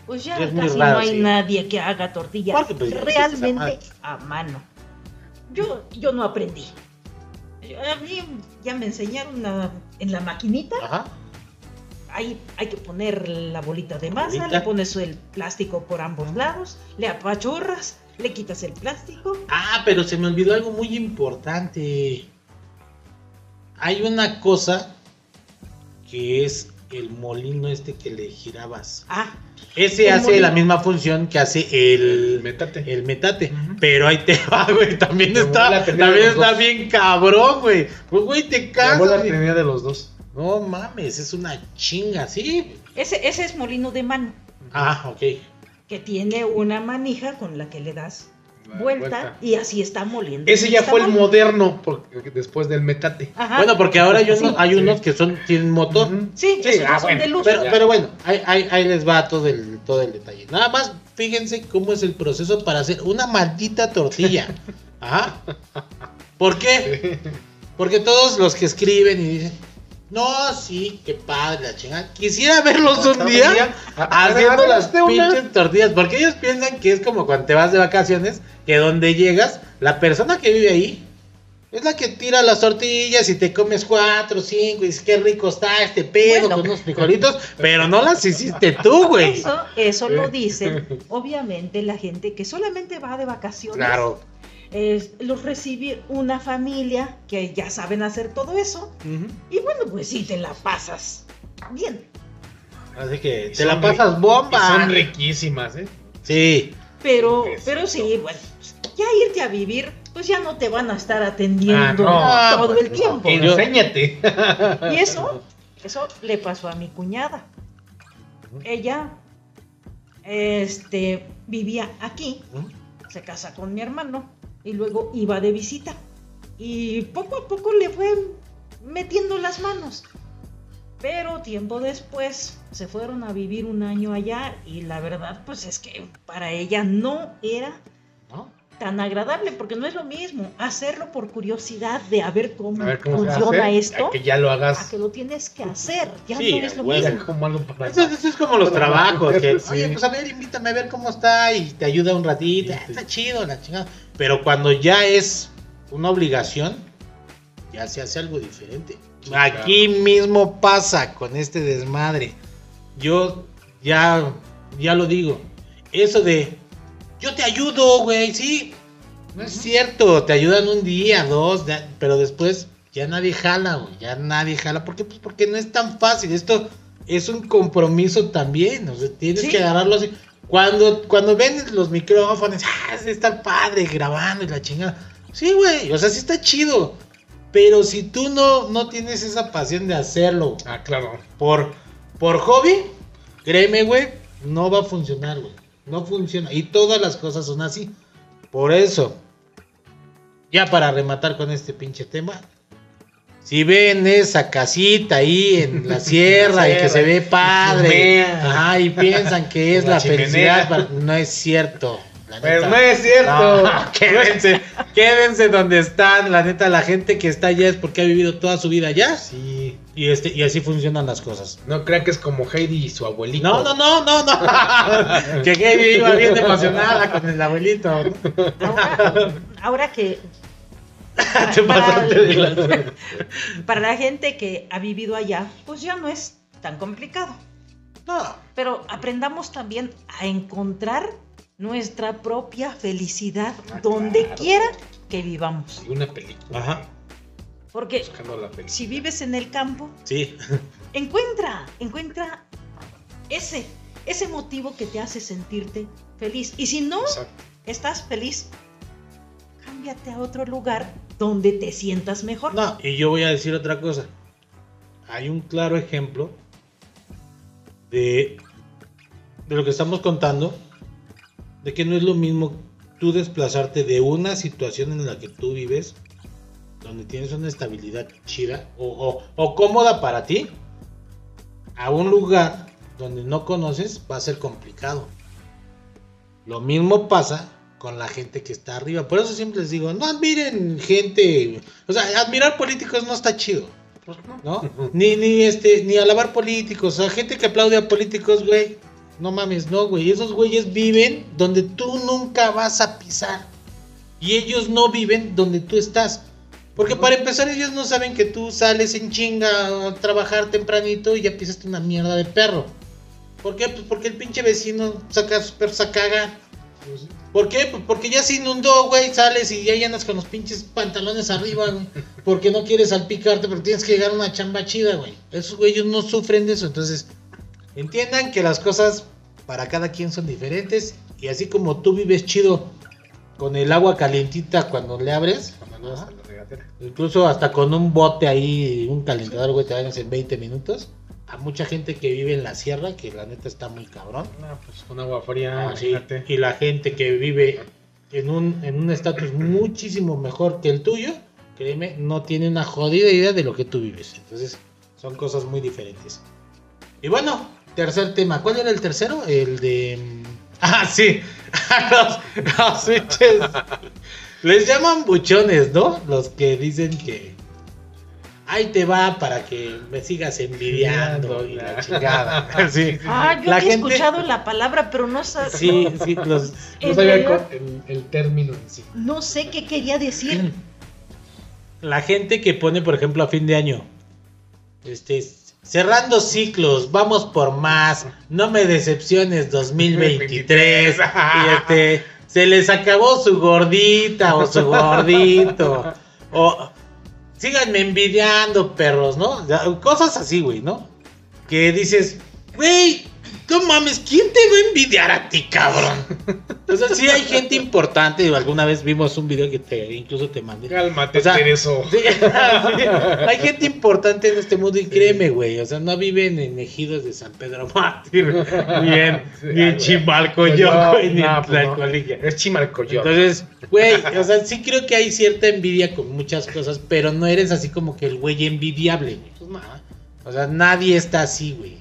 pues ya es casi raro, no hay sí. nadie que haga tortillas pues, realmente a mano. Yo, yo no aprendí. A mí ya me enseñaron la- en la maquinita. Ajá. Ahí hay que poner la bolita de masa, Bolita. le pones el plástico por ambos lados, le apachurras, le quitas el plástico. Ah, pero se me olvidó algo muy importante. Hay una cosa que es el molino este que le girabas. Ah, Ese hace molino. la misma función que hace El metate. el metate. Pero ahí te va, güey. También está, también está dos. bien cabrón, güey. Pues, güey, te güey. tenía de los dos. No mames, es una chinga, ¿sí? ese, ese es molino de mano, Ah, ok. que tiene una manija con la que le das vuelta, y así está moliendo. Ese ya Está fue el moderno porque después del metate. Ajá. Bueno, porque ahora hay, unos, Sí. hay Sí. unos que son tienen motor. Sí, Sí, ah, bueno, de luz. Pero, bueno, ahí, ahí- ahí les va todo el, todo el detalle. Nada más, fíjense cómo es el proceso para hacer una maldita tortilla. [LAUGHS] Ajá. ¿Por qué? Porque todos los que escriben y dicen, no, sí, qué padre la chingada. Quisiera verlos un día haciendo las pinches tortillas. Porque ellos piensan que es como cuando te vas de vacaciones, que donde llegas, la persona que vive ahí es la que tira las tortillas y te comes cuatro, cinco, y dices qué rico está este pedo Bueno. con unos frijolitos, pero no las hiciste tú, güey. Eso, eso lo [LAUGHS] dicen, obviamente, la gente que solamente va de vacaciones. Claro. Los recibe una familia que ya saben hacer todo eso. Y bueno, pues sí, te la pasas bien. Así que te Son la pasas bomba. Son riquísimas, ¿eh? Sí. Pero, Pues, pero sí, bueno, ya irte a vivir, pues ya no te van a estar atendiendo Ah, no, todo pues el tiempo. Yo- Enséñate. Y eso, eso le pasó a mi cuñada. Ella, este, vivía aquí, se casa con mi hermano y luego iba de visita. Y poco a poco le fue metiendo las manos. Pero tiempo después se fueron a vivir un año allá y la verdad pues es que para ella no era. Tan agradable porque no es lo mismo hacerlo por curiosidad de a ver cómo, A ver cómo se funciona hace, esto a que ya lo a hagas. que lo tienes que hacer. Ya Sí, no es a lo. Ya mismo. como algo para Eso, eso es como los trabajos, que, Sí. oye, pues a ver, invítame a ver cómo está y te ayuda un ratito, ah, está chido la chingada. Pero cuando ya es una obligación, ya se hace algo diferente. Sí, Aquí mismo pasa con este desmadre. Yo ya, ya lo digo. Eso de, yo te ayudo, güey, sí. No es cierto, te ayudan un día, dos, pero después ya nadie jala, güey, ya nadie jala. ¿Por qué? Pues porque no es tan fácil. Esto es un compromiso también, o sea, tienes Sí. que agarrarlo así. Cuando, cuando ven los micrófonos, ah, está padre grabando y la chingada. Sí, güey, o sea, sí está chido. Pero si tú no, no tienes esa pasión de hacerlo Ah, claro. por, por hobby, créeme, güey, no va a funcionar, güey. No funciona. Y todas las cosas son así. Por eso, ya para rematar con este pinche tema, Si ven esa casita ahí en la [LAUGHS] sierra y que se ve padre, ajá, y piensan que es La felicidad, para- no es cierto. la Pero neta. no es cierto. No, [LAUGHS] quédense, quédense donde están. La neta, la gente que está allá es porque ha vivido toda su vida allá. Sí. Y este, y así funcionan las cosas. No crean que es como Heidi y su abuelito. No, no, no, no, no. [LAUGHS] que Heidi iba bien emocionada con el abuelito. Ahora, ahora que [LAUGHS] Te para, para la gente que ha vivido allá, pues ya no es tan complicado. No. Pero aprendamos también a encontrar nuestra propia felicidad Ah, donde claro. quiera que vivamos. Una película. Ajá. Porque si vives en el campo, Sí. encuentra, encuentra ese, ese motivo que te hace sentirte feliz. Y si no Exacto. estás feliz, cámbiate a otro lugar donde te sientas mejor. No, y yo voy a decir otra cosa. Hay un claro ejemplo de, de lo que estamos contando, de que no es lo mismo tú desplazarte de una situación en la que tú vives, donde tienes una estabilidad chida o, o- o cómoda para ti, a un lugar donde no conoces, va a ser complicado. Lo mismo pasa con la gente que está arriba. Por eso siempre les digo, no admiren gente. O sea, admirar políticos no está chido. ¿No? Ni, ni este, ni alabar políticos. O sea, gente que aplaude a políticos, güey. No mames, no, güey. Esos güeyes viven donde tú nunca vas a pisar. Y ellos no viven donde tú estás. Porque para empezar, ellos no saben que tú sales en chinga a trabajar tempranito y ya pisaste una mierda de perro. ¿Por qué? Pues porque el pinche vecino saca a sus perros a cagar. ¿Por qué? Pues porque ya se inundó, güey, sales y ya andas con los pinches pantalones arriba, güey. [LAUGHS] Porque no quieres salpicarte, pero tienes que llegar a una chamba chida, güey. Esos güeyes no sufren de eso, entonces entiendan que las cosas para cada quien son diferentes y así como tú vives chido con el agua calientita cuando le abres, Cuando vas a la incluso hasta con un bote ahí, un calentador, güey, te bañas en 20 minutos. A mucha gente que vive en la sierra, que la neta está muy cabrón. No, pues con agua fría, Ah, sí. Y la gente que vive en un en un estatus muchísimo mejor que el tuyo, créeme, no tiene una jodida idea de lo que tú vives. Entonces, son cosas muy diferentes. Y bueno, tercer tema. ¿Cuál era el tercero? El de... Ah, sí. [LAUGHS] los, los pinches- Les llaman buchones, ¿no? Los que dicen que... Ahí te va para que me sigas envidiando y la chingada. [LAUGHS] Sí. Ah, yo La había gente- escuchado la palabra, pero no, sa- Sí, sí, los, [LAUGHS] No sabía el término en sí. no sé qué quería decir. [CLEARS THROAT] la gente que pone, por ejemplo, a fin de año, este, cerrando ciclos, vamos por más, no me decepciones 2023, y este, se les acabó su gordita o su [LAUGHS] gordito, o síganme envidiando, perros, ¿no? Cosas así, güey, ¿no? Que dices, güey, no mames, ¿quién te va a envidiar a ti, cabrón? O sea, sí hay gente importante, alguna vez vimos un video que te, incluso te mandé. Cálmate, O sea, Tereso. Sí, [LAUGHS] sí. Hay gente importante en este mundo y créeme, güey. O sea, no viven en ejidos de San Pedro Mártir, [LAUGHS] ni en, ni en Chimalcoyón, No, güey, ni no, en pues no. Tlacolilla. Es Chimalcoyot. Entonces, güey, [LAUGHS] o sea, sí creo que hay cierta envidia con muchas cosas, pero no eres así como que el güey envidiable, güey. Pues no. O sea, nadie está así, güey.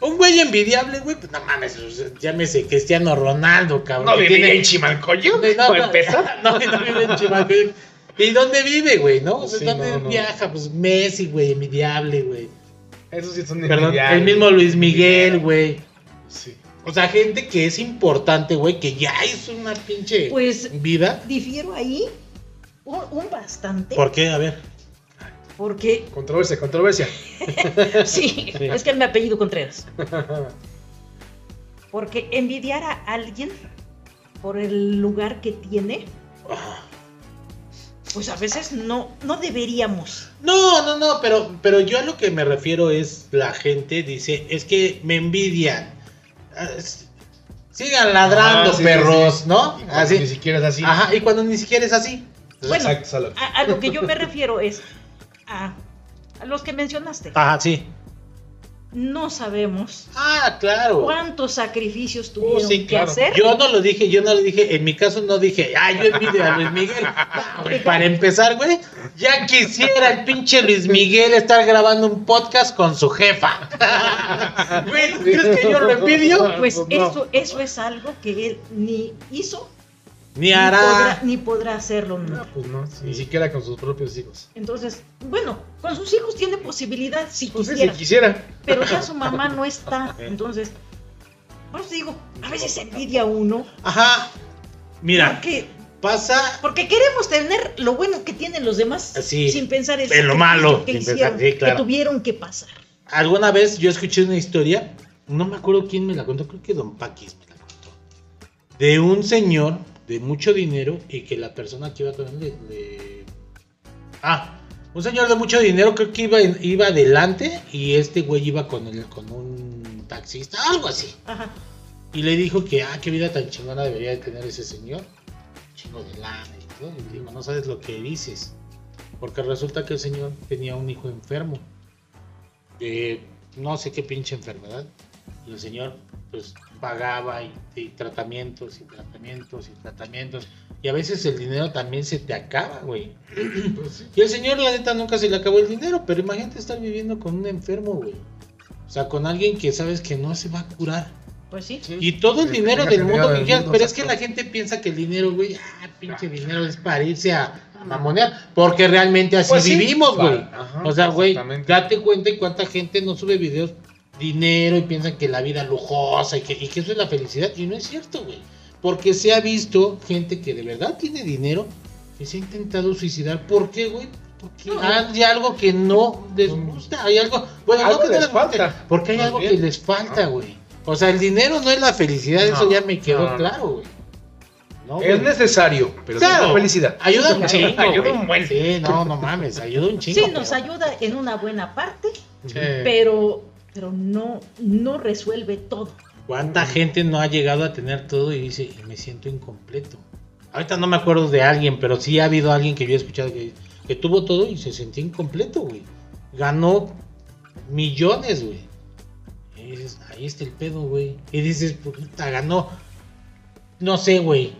Un güey envidiable, güey, pues no mames, llámese Cristiano Ronaldo, cabrón. No tiene- en Chimalcoyot. no, para no, empezar. [LAUGHS] no, no vive en Chimalcoyot. ¿Y dónde vive, güey, no? O sea, Sí, ¿dónde no, no. viaja? Pues Messi, güey, envidiable, güey. Esos sí son Perdón, envidiables. el mismo Luis Miguel, güey. Sí. O sea, gente que es importante, güey, que ya hizo una pinche Pues vida. difiero ahí un, un bastante. ¿Por qué? A ver. Porque, Controversia, controversia. [LAUGHS] sí, Sí. es que mi apellido Contreras. [LAUGHS] Porque envidiar a alguien por el lugar que tiene, pues a veces no, no deberíamos. No, no, no, pero, pero yo a lo que me refiero es la gente dice, es que me envidian. Ah, Sigan ladrando, Ah, sí, perros, sí, sí. ¿no? Y cuando Así. Ni siquiera es así. Ajá, y cuando ni siquiera es así. Bueno, Exacto, solo. A, a lo que yo me [LAUGHS] refiero es a, a los que mencionaste. Ajá, sí. no sabemos Ah, claro. cuántos sacrificios tuvieron sí, que claro. hacer. Yo no lo dije, yo no lo dije. En mi caso no dije, ah, yo envidio a Luis Miguel. [LAUGHS] Para empezar, güey, ya quisiera el pinche Luis Miguel estar grabando un podcast con su jefa. [LAUGHS] Güey, ¿tú ¿crees que yo lo envidio? Pues No. eso, eso es algo que él ni hizo Ni ni podrá, hará. ni podrá hacerlo nunca. No, pues no, ni siquiera con sus propios hijos. Entonces, bueno, con sus hijos tiene posibilidad si Pues quisiera, si quisiera. pero ya su mamá no está. [LAUGHS] Entonces, por eso digo, a veces envidia uno Ajá. Mira, porque, pasa. porque queremos tener lo bueno que tienen los demás Sí, sin pensar el en lo malo, que sin hicieron, pensar, sí, claro. que tuvieron que pasar. Alguna vez yo escuché una historia, no me acuerdo quién me la contó, creo que Don Paquis me la contó, de un señor de mucho dinero y que la persona que iba con él le... le- Ah, un señor de mucho dinero creo que iba, iba adelante y este güey iba con, el, con un taxista, algo así. Ajá. Y le dijo que, ah, qué vida tan chingona debería de tener ese señor. Chingo de lana y todo. Y le digo, no sabes lo que dices. Porque resulta que el señor tenía un hijo enfermo. De no sé qué pinche enfermedad. Y el señor, pues, pagaba y, y tratamientos y tratamientos y tratamientos. Y a veces el dinero también se te acaba, güey. [CLEARS THROAT] Pues sí. Y el señor, la neta, nunca se le acabó el dinero. Pero imagínate estar viviendo con un enfermo, güey. O sea, con alguien que sabes que no se va a curar. Pues sí. Sí. Y todo el dinero del el mundo que quieras, pero es que la gente piensa que el dinero, güey, ah, pinche dinero es para irse a, a mamonear, porque realmente así Pues sí. vivimos, güey. O sea, güey, date cuenta y cuánta gente no sube videos dinero y piensan que la vida lujosa y que, y que eso es la felicidad, y no es cierto, güey. Porque se ha visto gente que de verdad tiene dinero que se ha intentado suicidar. ¿Por qué, güey? Porque hay algo que no les gusta, hay algo, bueno, Algo no que les guste, falta, porque hay algo bien. que les falta, güey. O sea, el dinero no es la felicidad, eso ya me quedó claro, güey. No, Es necesario, pero Claro, sin felicidad. Ayuda [LAUGHS] un chingo. Ayuda un buen. Sí, no, no mames, ayuda un chingo. Sí, nos pero- ayuda en una buena parte, Sí. pero, pero no, no resuelve todo. ¿Cuánta gente no ha llegado a tener todo y dice, me siento incompleto? Ahorita no me acuerdo de alguien, pero sí ha habido alguien que yo he escuchado que, que tuvo todo y se sentía incompleto, güey. Ganó millones, güey. Y dices, ahí está el pedo, güey. Y dices, puta, ganó, no sé, güey,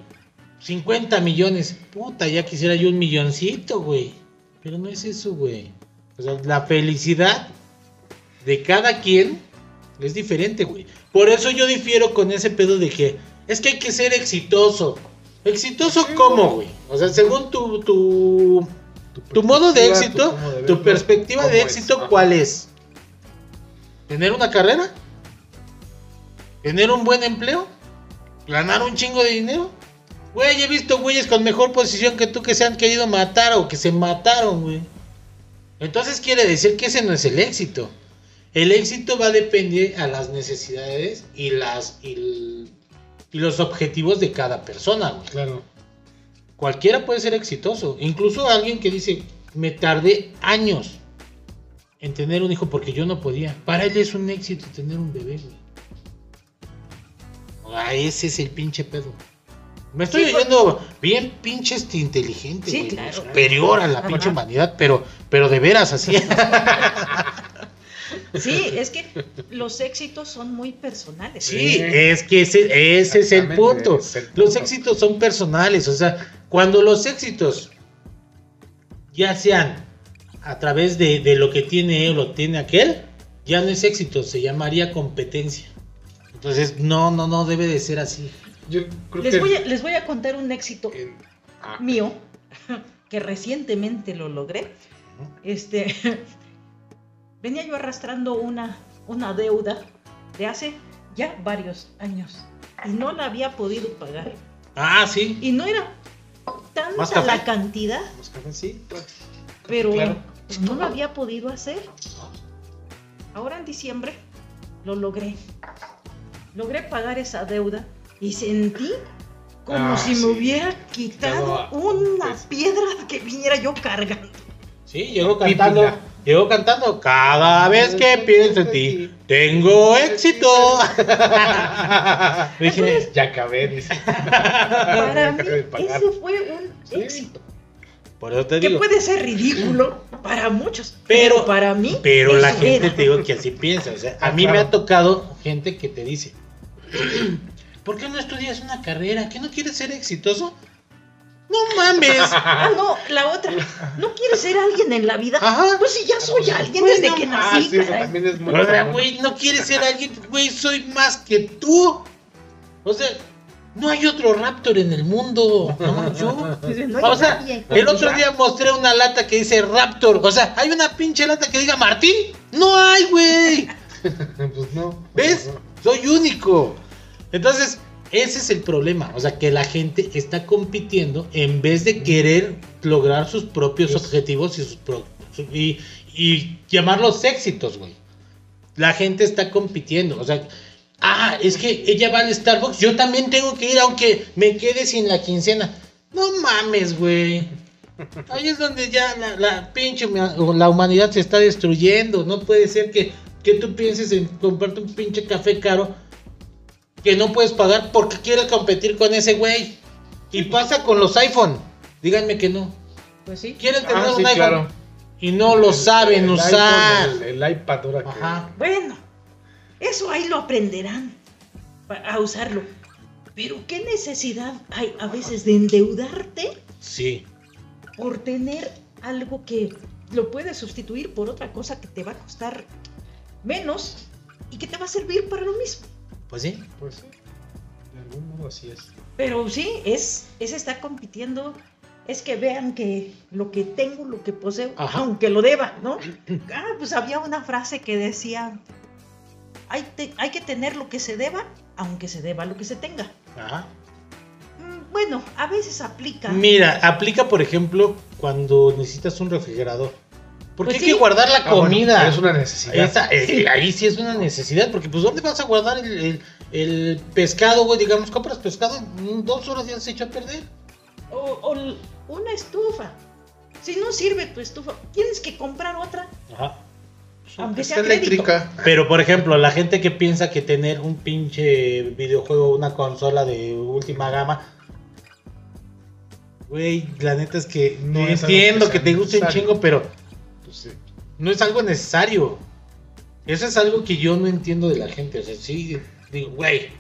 50 millones. Puta, ya quisiera yo un milloncito, güey. Pero no es eso, güey. O sea, la felicidad de cada quien es diferente, güey. Por eso yo difiero con ese pedo de que es que hay que ser exitoso. ¿Exitoso cómo, güey? O sea, según tu, tu, tu modo de éxito, tu de perspectiva de es, éxito. ¿cuál es? ¿Tener una carrera? ¿Tener un buen empleo? ¿Ganar un chingo de dinero? Güey, he visto güeyes con mejor posición que tú que se han querido matar o que se mataron, güey. Entonces quiere decir que ese no es el éxito. El éxito va a depender a las necesidades y las y, los objetivos de cada persona, güey. Claro. Cualquiera puede ser exitoso. Incluso alguien que dice, me tardé años en tener un hijo porque yo no podía. Para él es un éxito tener un bebé, güey. Ah, ese es el pinche pedo. Me estoy Sí, oyendo bien pinche este, inteligente, Sí, güey, claro. superior a la pinche humanidad, pero, pero de veras así. [LAUGHS] Sí, es que los éxitos son muy personales. Sí, es que ese, ese es el punto. es el Los éxitos son personales, o sea, cuando los éxitos ya sean a través de, de lo que tiene él o tiene aquel, ya no es éxito, se llamaría competencia. Entonces, no, no, no debe de ser así. Yo creo Les que. voy, a, les voy a contar un éxito en- ah, mío [LAUGHS] que recientemente lo logré. Este venía yo arrastrando una, una deuda de hace ya varios años y no la había podido pagar. Ah, sí. Y no era ¿Más tanta café? la cantidad, los cafecitos. pero Claro. pues, no lo había podido hacer. Ahora en diciembre lo logré. Logré pagar esa deuda y sentí como Ah, si sí. me hubiera quitado Quitado, una pues. piedra que viniera yo cargando. Sí, llegó cantando. Llegó cantando. Cada vez que pienso en ti, tengo éxito. [LAUGHS] Dije, Ya acabé, dice. Para [LAUGHS] mí ese fue un Sí. éxito. Por eso te Que puede ser ridículo para muchos, Pero- pero, para mí. Pero la gente era. te digo que así piensa. O sea, a Ah, mí me ha tocado gente que te dice: ¿Por qué no estudias una carrera? ¿Que no quieres ser exitoso? No mames. [LAUGHS] Ah, no, la otra. ¿No quieres ser alguien en la vida? Ajá. Pues si ya soy alguien Pues desde no que Ah, nací. sí, eso también es muy O sea, güey, no quieres ser alguien, güey, soy más que tú. O sea, no hay otro Raptor en el mundo. No, yo. No O sea, nadie. el otro día mostré una lata que dice Raptor. O sea, hay una pinche lata que diga Martín. No hay, güey. [LAUGHS] Pues no. ¿Ves? Soy único. Entonces, ese es el problema. O sea, que la gente está compitiendo en vez de querer lograr sus propios objetivos y, sus pro- y, y llamarlos éxitos, güey. La gente está compitiendo. O sea, ah, es que ella va al Starbucks. Yo también tengo que ir, aunque me quede sin la quincena. No mames, güey. Ahí es donde ya la, la pinche la humanidad se está destruyendo. No puede ser que, que tú pienses en comprarte un pinche café caro que no puedes pagar porque quieres competir con ese güey. Y pasa con los iPhone. Díganme que no. Pues sí. Quieren tener Ah, un sí, iPhone claro. y no lo El- saben el usar. iPhone, el, el iPad ahora que- Ajá. Bueno, eso ahí lo aprenderán a usarlo. Pero qué necesidad hay a veces de endeudarte Sí. por tener algo que lo puedes sustituir por otra cosa que te va a costar menos y que te va a servir para lo mismo. Pues sí. Pues sí. De algún modo así es. Pero sí, es, es estar compitiendo, es que vean que lo que tengo, lo que poseo, Ajá. aunque lo deba, ¿no? [CLEARS THROAT] Ah, pues había una frase que decía, hay, te- hay que tener lo que se deba, aunque se deba lo que se tenga. Ajá. Mm, Bueno, a veces aplica. Mira, aplica por ejemplo cuando necesitas un refrigerador. Porque Pues hay sí. que guardar la Ah, bueno, comida. es una necesidad. Esa- eh, ahí sí es una necesidad, porque pues ¿dónde vas a guardar el, el- el pescado, güey? Digamos, compras pescado, en dos horas ya se echó a perder. O, una estufa. Si no sirve tu estufa, tienes que comprar otra, Ajá. aunque Está sea eléctrica. Pero por ejemplo, la gente que piensa que tener un pinche videojuego, una consola de última gama, güey, la neta es que No entiendo que que te guste un chingo, pero Pues sí. no es algo necesario. Eso es algo que yo no entiendo de la gente. O sea, sí, digo, güey,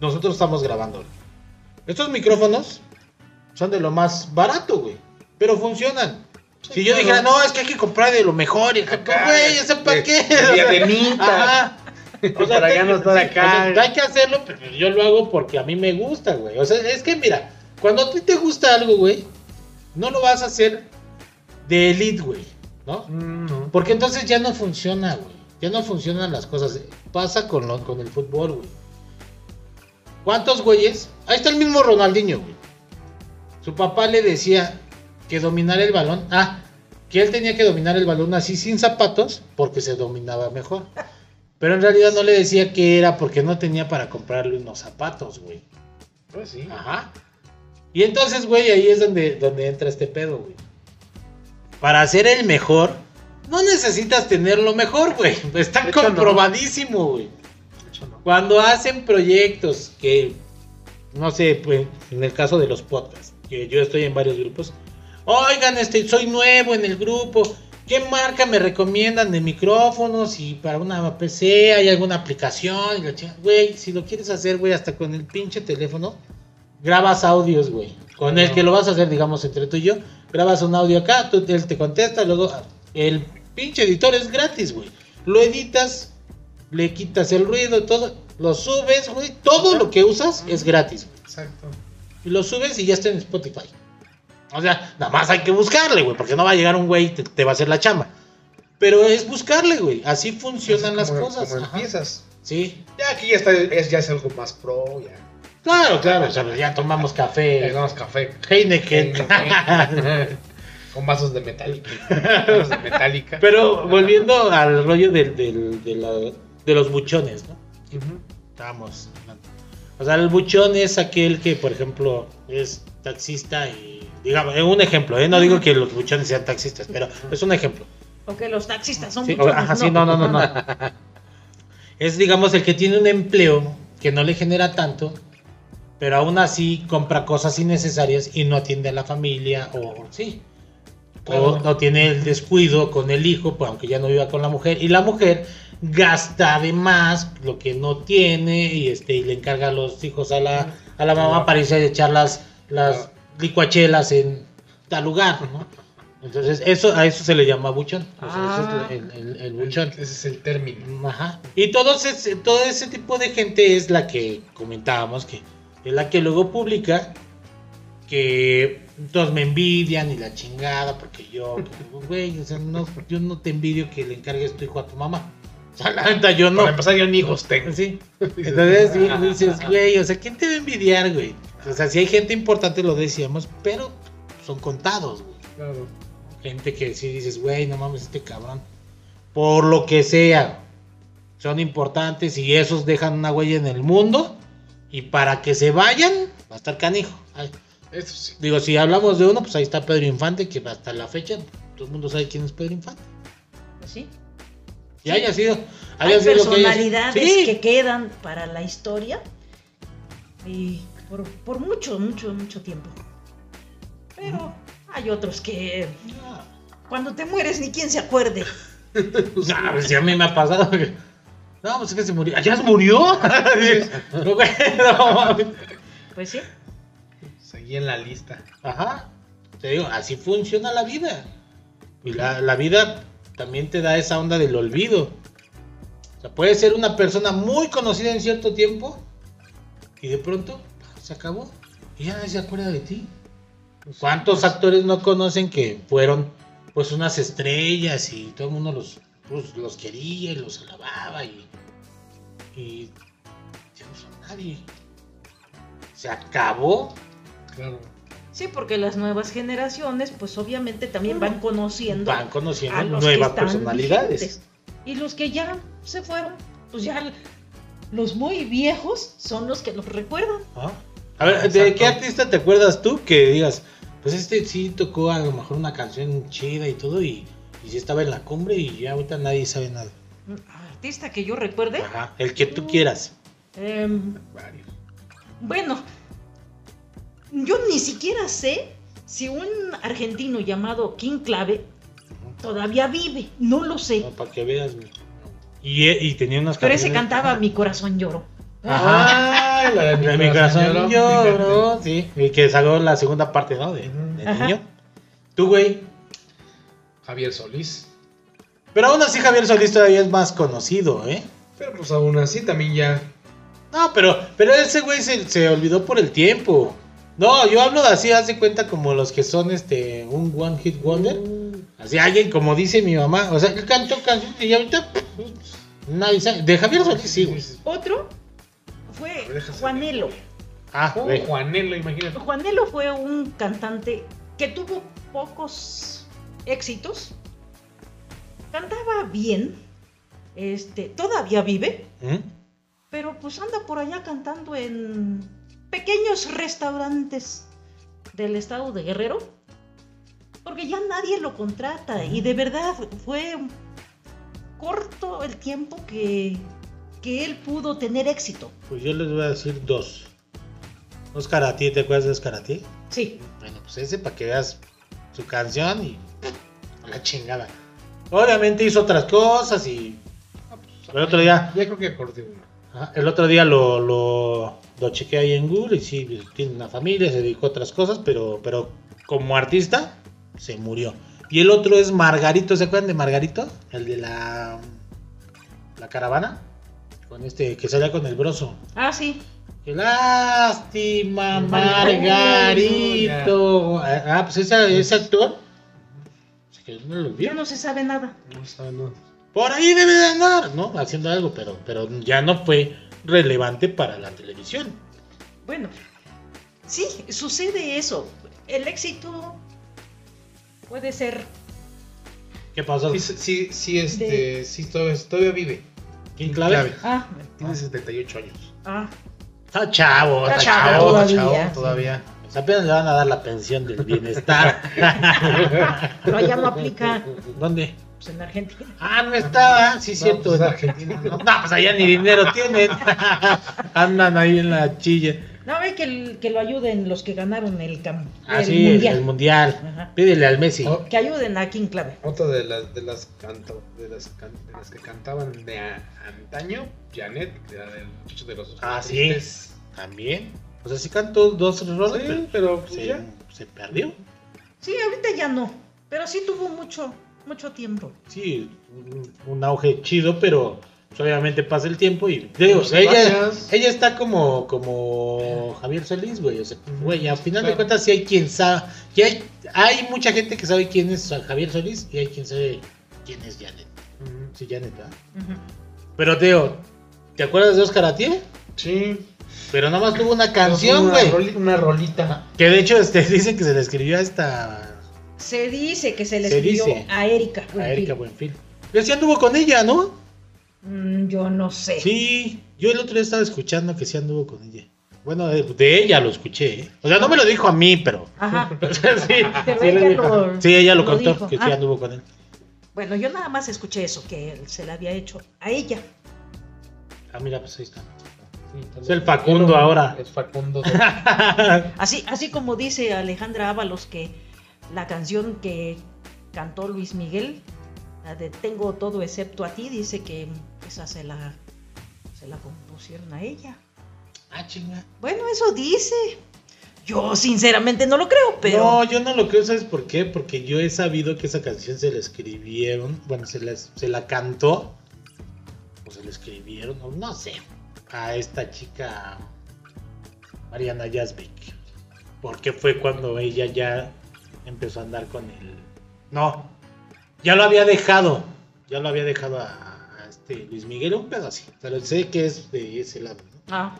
nosotros estamos grabando. Estos micrófonos son de lo más barato, güey, pero funcionan. Si yo claro. dijera, no, es que hay que comprar de lo mejor, y Acá, güey, ¿ese para qué? de diademita. [LAUGHS] O sea, Para ya no estar acá. o sea, hay que hacerlo, pero yo lo hago porque a mí me gusta, güey. O sea, es que mira, cuando a ti te gusta algo, güey, no lo vas a hacer de elite, güey, ¿no? Mm, no. Porque entonces ya no funciona, güey. Ya no funcionan las cosas. Pasa con, lo- con el fútbol, güey. ¿Cuántos güeyes? Ahí está el mismo Ronaldinho, güey. Su papá le decía que dominar el balón. Ah, que él tenía que dominar el balón así sin zapatos porque se dominaba mejor. Pero en realidad no le decía que era porque no tenía para comprarle unos zapatos, güey. Pues sí. Ajá. Y entonces, güey, ahí es donde, donde entra este pedo, güey. Para ser el mejor, no necesitas tener lo mejor, güey. [LAUGHS] Está hecho, comprobadísimo, güey. No. Cuando hacen proyectos que, no sé, pues, en el caso de los podcasts, que yo estoy en varios grupos. Oigan, este, soy nuevo en el grupo. ¿Qué marca me recomiendan de micrófonos? Y para una PC hay alguna aplicación. Güey, si lo quieres hacer, güey, hasta con el pinche teléfono, grabas audios, güey. Con el que lo vas a hacer, digamos, entre tú y yo. Grabas un audio acá, tú, él te contesta, luego ah, el pinche editor es gratis, güey. Lo editas, le quitas el ruido, todo, lo subes, güey. Todo lo que usas es gratis. güey. Exacto. Y lo subes y ya está en Spotify. O sea, nada más hay que buscarle, güey, porque no va a llegar un güey y te, te va a hacer la chamba. Pero es buscarle, güey. Así funcionan Así las como- cosas. Como empiezas. Sí. Ya aquí ya está, es, ya es algo más pro, ya. Claro, claro. O sea, ya tomamos Ya café. tomamos café Heineken. con vasos de metálica. vasos de metálica. Pero volviendo al rollo del, del- de, la- de los buchones, ¿no? Ujú. Estábamos hablando. O sea, el buchón es aquel que, por ejemplo, es taxista y, digamos, es un ejemplo, ¿eh? No digo que los buchones sean taxistas, pero es un ejemplo. O que los taxistas son Sí, muchos, ajá, sí, no, no, no, no. [LAUGHS] Es, digamos, el que tiene un empleo que no le genera tanto, pero aún así compra cosas innecesarias y no atiende a la familia o sí. O no tiene el descuido con el hijo, pues aunque ya no viva con la mujer. Y la mujer gasta de más lo que no tiene y este y le encarga a los hijos a la, a la mamá para irse a echar las, las licuachelas en tal lugar, ¿no? Entonces, eso, a eso se le llama buchón. O sea, ese Ah. es el, el- el buchón. Ese es el término. Ajá. Y todo ese, todo ese tipo de gente es la que comentábamos, que es la que luego publica que todos me envidian y la chingada, porque yo, pues, güey, o sea, no, yo no te envidio que le encargues tu hijo a tu mamá. O sea, la neta, yo no. Para empezar, yo ni hijos tengo. Sí. [LAUGHS] Entonces sí, dices, güey, o sea, ¿quién te va a envidiar, güey? O sea, si hay gente importante, lo decíamos, pero son contados, güey. Claro. Gente que sí dices, güey, no mames, este cabrón. Por lo que sea, son importantes y esos dejan una huella en el mundo. Y para que se vayan, va a estar canijo. Ay, Eso sí. digo, si hablamos de uno, pues ahí está Pedro Infante, que hasta la fecha todo el mundo sabe quién es Pedro Infante. Pues sí. Y haya sido. Hay haya sido lo que haya sido. personalidades Sí. que quedan para la historia y por, por mucho, mucho, mucho tiempo. Pero hay otros que cuando te mueres ni quien se acuerde. No, [LAUGHS] pues sí, a mí me ha pasado. No, pues es que se murió. ¿Ya se murió? [LAUGHS] No, no. Pues sí. Seguí en la lista. Ajá. Te digo, así funciona la vida. Y la, la vida también te da esa onda del olvido. O sea, puedes ser una persona muy conocida en cierto tiempo y de pronto se acabó y ya nadie se acuerda de ti. ¿Cuántos actores no conocen que fueron pues unas estrellas y todo el mundo los, pues, los quería y los alababa y, y ya no son nadie? Se acabó. Claro. Sí, porque las nuevas generaciones, pues obviamente también van conociendo Van conociendo a los nuevas que están personalidades. vigentes. Y los que ya se fueron, pues ya los muy viejos son los que los recuerdan. ¿Ah? A ver, ¿de qué artista te acuerdas tú que digas, pues este sí tocó a lo mejor una canción chida y todo y, y sí estaba en la cumbre y ya ahorita nadie sabe nada? Artista que yo recuerde. Ajá, el que tú quieras. Varios. bueno, yo ni siquiera sé si un argentino llamado King Clave todavía vive. No lo sé. No, para que veas. güey. Y, y tenía unas Pero ese cantaba Mi corazón lloro. Ajá. La de mi corazón lloro, sí. Y que salió la segunda parte, ¿no? De, de niño. Tú, güey. Javier Solís. Pero aún así Javier Solís todavía es más conocido, ¿eh? Pero pues aún así también ya. No, pero, pero ese güey se, se olvidó por el tiempo. No, yo hablo de así, haz de cuenta como los que son este un one hit wonder. Así alguien como dice mi mamá, o sea, que cantó canciones y ahorita nadie sabe. De Javier Solís sí, güey. Otro fue Juanelo. Ah, Oh. Juanelo, imagínate. Juanelo fue un cantante que tuvo pocos éxitos. Cantaba bien. Este, todavía vive, ¿Mm? pero pues anda por allá cantando en pequeños restaurantes del estado de Guerrero. Porque ya nadie lo contrata y de verdad fue corto el tiempo que, que él pudo tener éxito. Pues yo les voy a decir dos. ¿te acuerdas de Oscar a ti? Sí, Bueno, pues ese para que veas su canción y a la chingada. Obviamente hizo otras cosas y el otro día, Ya creo que acordé el otro día lo, lo, lo chequé ahí en Google y sí, pues, tiene una familia, se dedicó a otras cosas, pero, pero como artista se murió. Y el otro es Margarito, ¿se acuerdan de Margarito? El de la, la caravana, con este que salía con el broso. ah, sí. Qué lástima, Margarito. Margarito. Ah, pues ese, ese actor. Se en el olvido. Ya no se sabe nada. No sabe, no. Por ahí debe de andar, ¿no? Haciendo algo, pero, pero ya no fue relevante para la televisión. Bueno, sí, sucede eso. El éxito puede ser ¿Qué pasó? Sí, sí, sí, este, De- sí, todavía, todavía vive. ¿Quién clave? Ah, Tiene 78 años. ah, Está chavo, está, Está chavo. chavo. Está todavía, chavo, sí. todavía. Pues apenas le van a dar la pensión del bienestar. [LAUGHS] pero allá no aplica ¿Dónde? pues, en Argentina. Ah, no estaba, sí, No, cierto. pues, en Argentina, No, pues allá ni dinero tienen. [LAUGHS] Andan ahí en la chilla. No, ve que, el- que lo ayuden los que ganaron el, cam- Ah, el sí, mundial. el mundial. Ajá. Pídele al Messi. Oh. Que ayuden a King Clave. Otra de las de las canto, de las, can- de las que cantaban de a- antaño, Janet, que era del muchacho de los Ah, sí. También. O sea, sí cantó dos rolas, Sí, pero pues se, ya. se perdió. Sí, ahorita ya no. Pero sí tuvo mucho, mucho tiempo. Sí, un, un auge chido, pero pues, obviamente pasa el tiempo y digo, Pues, ella, ella está como, como Javier Solís, güey. O sea, güey, al final de cuentas sí hay quien sabe, y hay, hay mucha gente que sabe quién es Javier Solís y hay quien sabe quién es Janet. Sí, Janet, ¿verdad? Ujú. Pero Teo, ¿te acuerdas de Oscar Atié? Sí. Pero nada más tuvo una canción, una, güey. roli- una rolita. Que de hecho este, [LAUGHS] dicen que se le escribió a esta Se dice que se le Se escribió dice. a Erika. a Buenfil. Erika Buenfil. Pero sí anduvo con ella, ¿no? Mm, yo no sé. Sí, yo el otro día estaba escuchando que sí anduvo con ella. Bueno, de, de ella lo escuché, ¿eh? O sea, no me lo dijo a mí, pero. Ajá. [LAUGHS] Sí, Pero sí, ella lo- Sí, ella lo lo contó, dijo. que sí Ah. anduvo con él. Bueno, yo nada más escuché eso, que él se le había hecho a ella. Ah, mira, pues ahí está. Sí, Es el Facundo ahora. Es Facundo. [LAUGHS] Así, así como dice Alejandra Ábalos que la canción que cantó Luis Miguel, la de Tengo todo excepto a ti, dice que esa se la, se la compusieron a ella. ah, chinga. Bueno, eso dice. Yo sinceramente no lo creo, pero... No, yo no lo creo, ¿sabes por qué? Porque yo he sabido que esa canción se la escribieron, bueno, se la, se la cantó, o se la escribieron, o no sé, a esta chica Mariana Jasbeck. Porque fue cuando ella ya empezó a andar con él. No, ya lo había dejado, ya lo había dejado a, a este Luis Miguel, un pedo así, pero sé que es de ese lado. ¿no? Ah,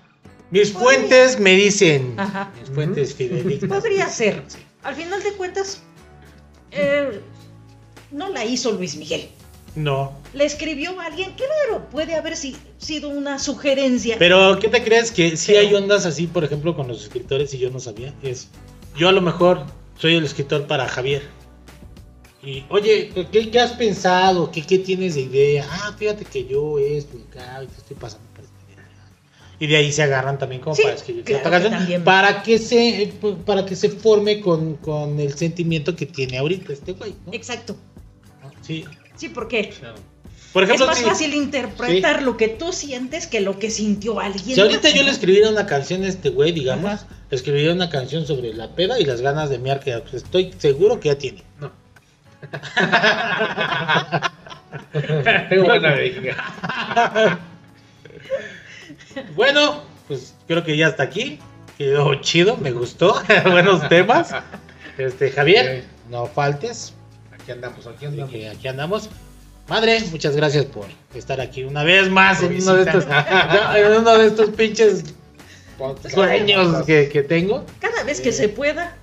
Mis fuentes me dicen, Ajá. mis fuentes fidedignas. Podría ser. sí. al final de cuentas, eh, no la hizo Luis Miguel. No. Le escribió a alguien, claro, puede haber si- sido una sugerencia. Pero, ¿qué te crees? Que si hay ondas así, por ejemplo, con los escritores y yo no sabía. Es, yo a lo mejor soy el escritor para Javier. Y, oye, ¿qué, qué has pensado? ¿Qué, ¿Qué tienes de idea? Ah, fíjate que yo esto y acá, y te estoy pasando por esta idea. Y de ahí se agarran también como Sí, para escribir claro otra que canción, para que se para que se forme con, con el sentimiento que tiene ahorita este güey, ¿no? Exacto. Sí. Sí, porque Por ejemplo, es más fácil interpretar lo que tú sientes que lo que sintió alguien. Si ahorita más, yo ¿no? le escribiera una canción a este güey, digamos, Ajá. escribiría una canción sobre la peda y las ganas de miar que estoy seguro que ya tiene. No. Tengo buena venga. Bueno, pues creo que ya está aquí. Quedó chido, me gustó. [LAUGHS] Buenos temas. Este, Javier, no faltes. Aquí andamos, aquí andamos. aquí andamos. Madre, muchas gracias por estar aquí una vez más en uno de estos, [LAUGHS] visitar. en uno de estos pinches sueños que, que tengo. Cada vez que se pueda,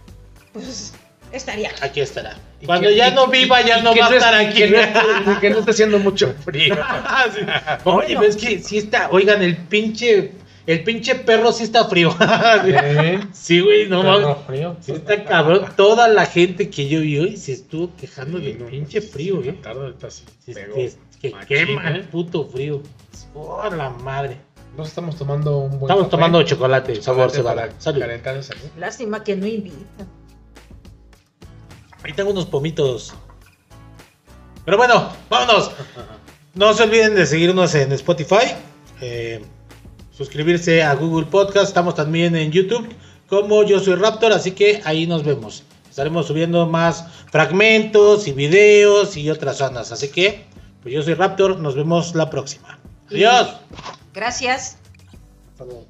pues estaría. aquí. Estará. Cuando que- ya y- no viva, ya y no va a es- estar aquí. Que no, esté- que no esté haciendo mucho [LAUGHS] frío. [LAUGHS] Sí. Oye, pero es que sí está, oigan, el pinche, el pinche perro sí está frío. [LAUGHS] ¿Eh? sí, güey, no mames. frío. Sí está cabrón. Toda la gente que yo vi hoy se estuvo quejando Sí, del no, pinche pues, frío, ahorita sí que, que machín, quema el ¿eh? puto frío. Oh, la madre. Nos estamos tomando un buen Estamos café. tomando chocolate, sabor Chocolate cebada. salud. Lástima que no invita. Ahí tengo unos pomitos. Pero bueno, vámonos. No se olviden de seguirnos en Spotify, eh, suscribirse a Google Podcast, estamos también en YouTube como Yo Soy Raptor, así que ahí nos vemos. Estaremos subiendo más fragmentos y videos y otras zonas, así que pues yo soy Raptor, nos vemos la próxima. Adiós. Gracias. Hasta luego.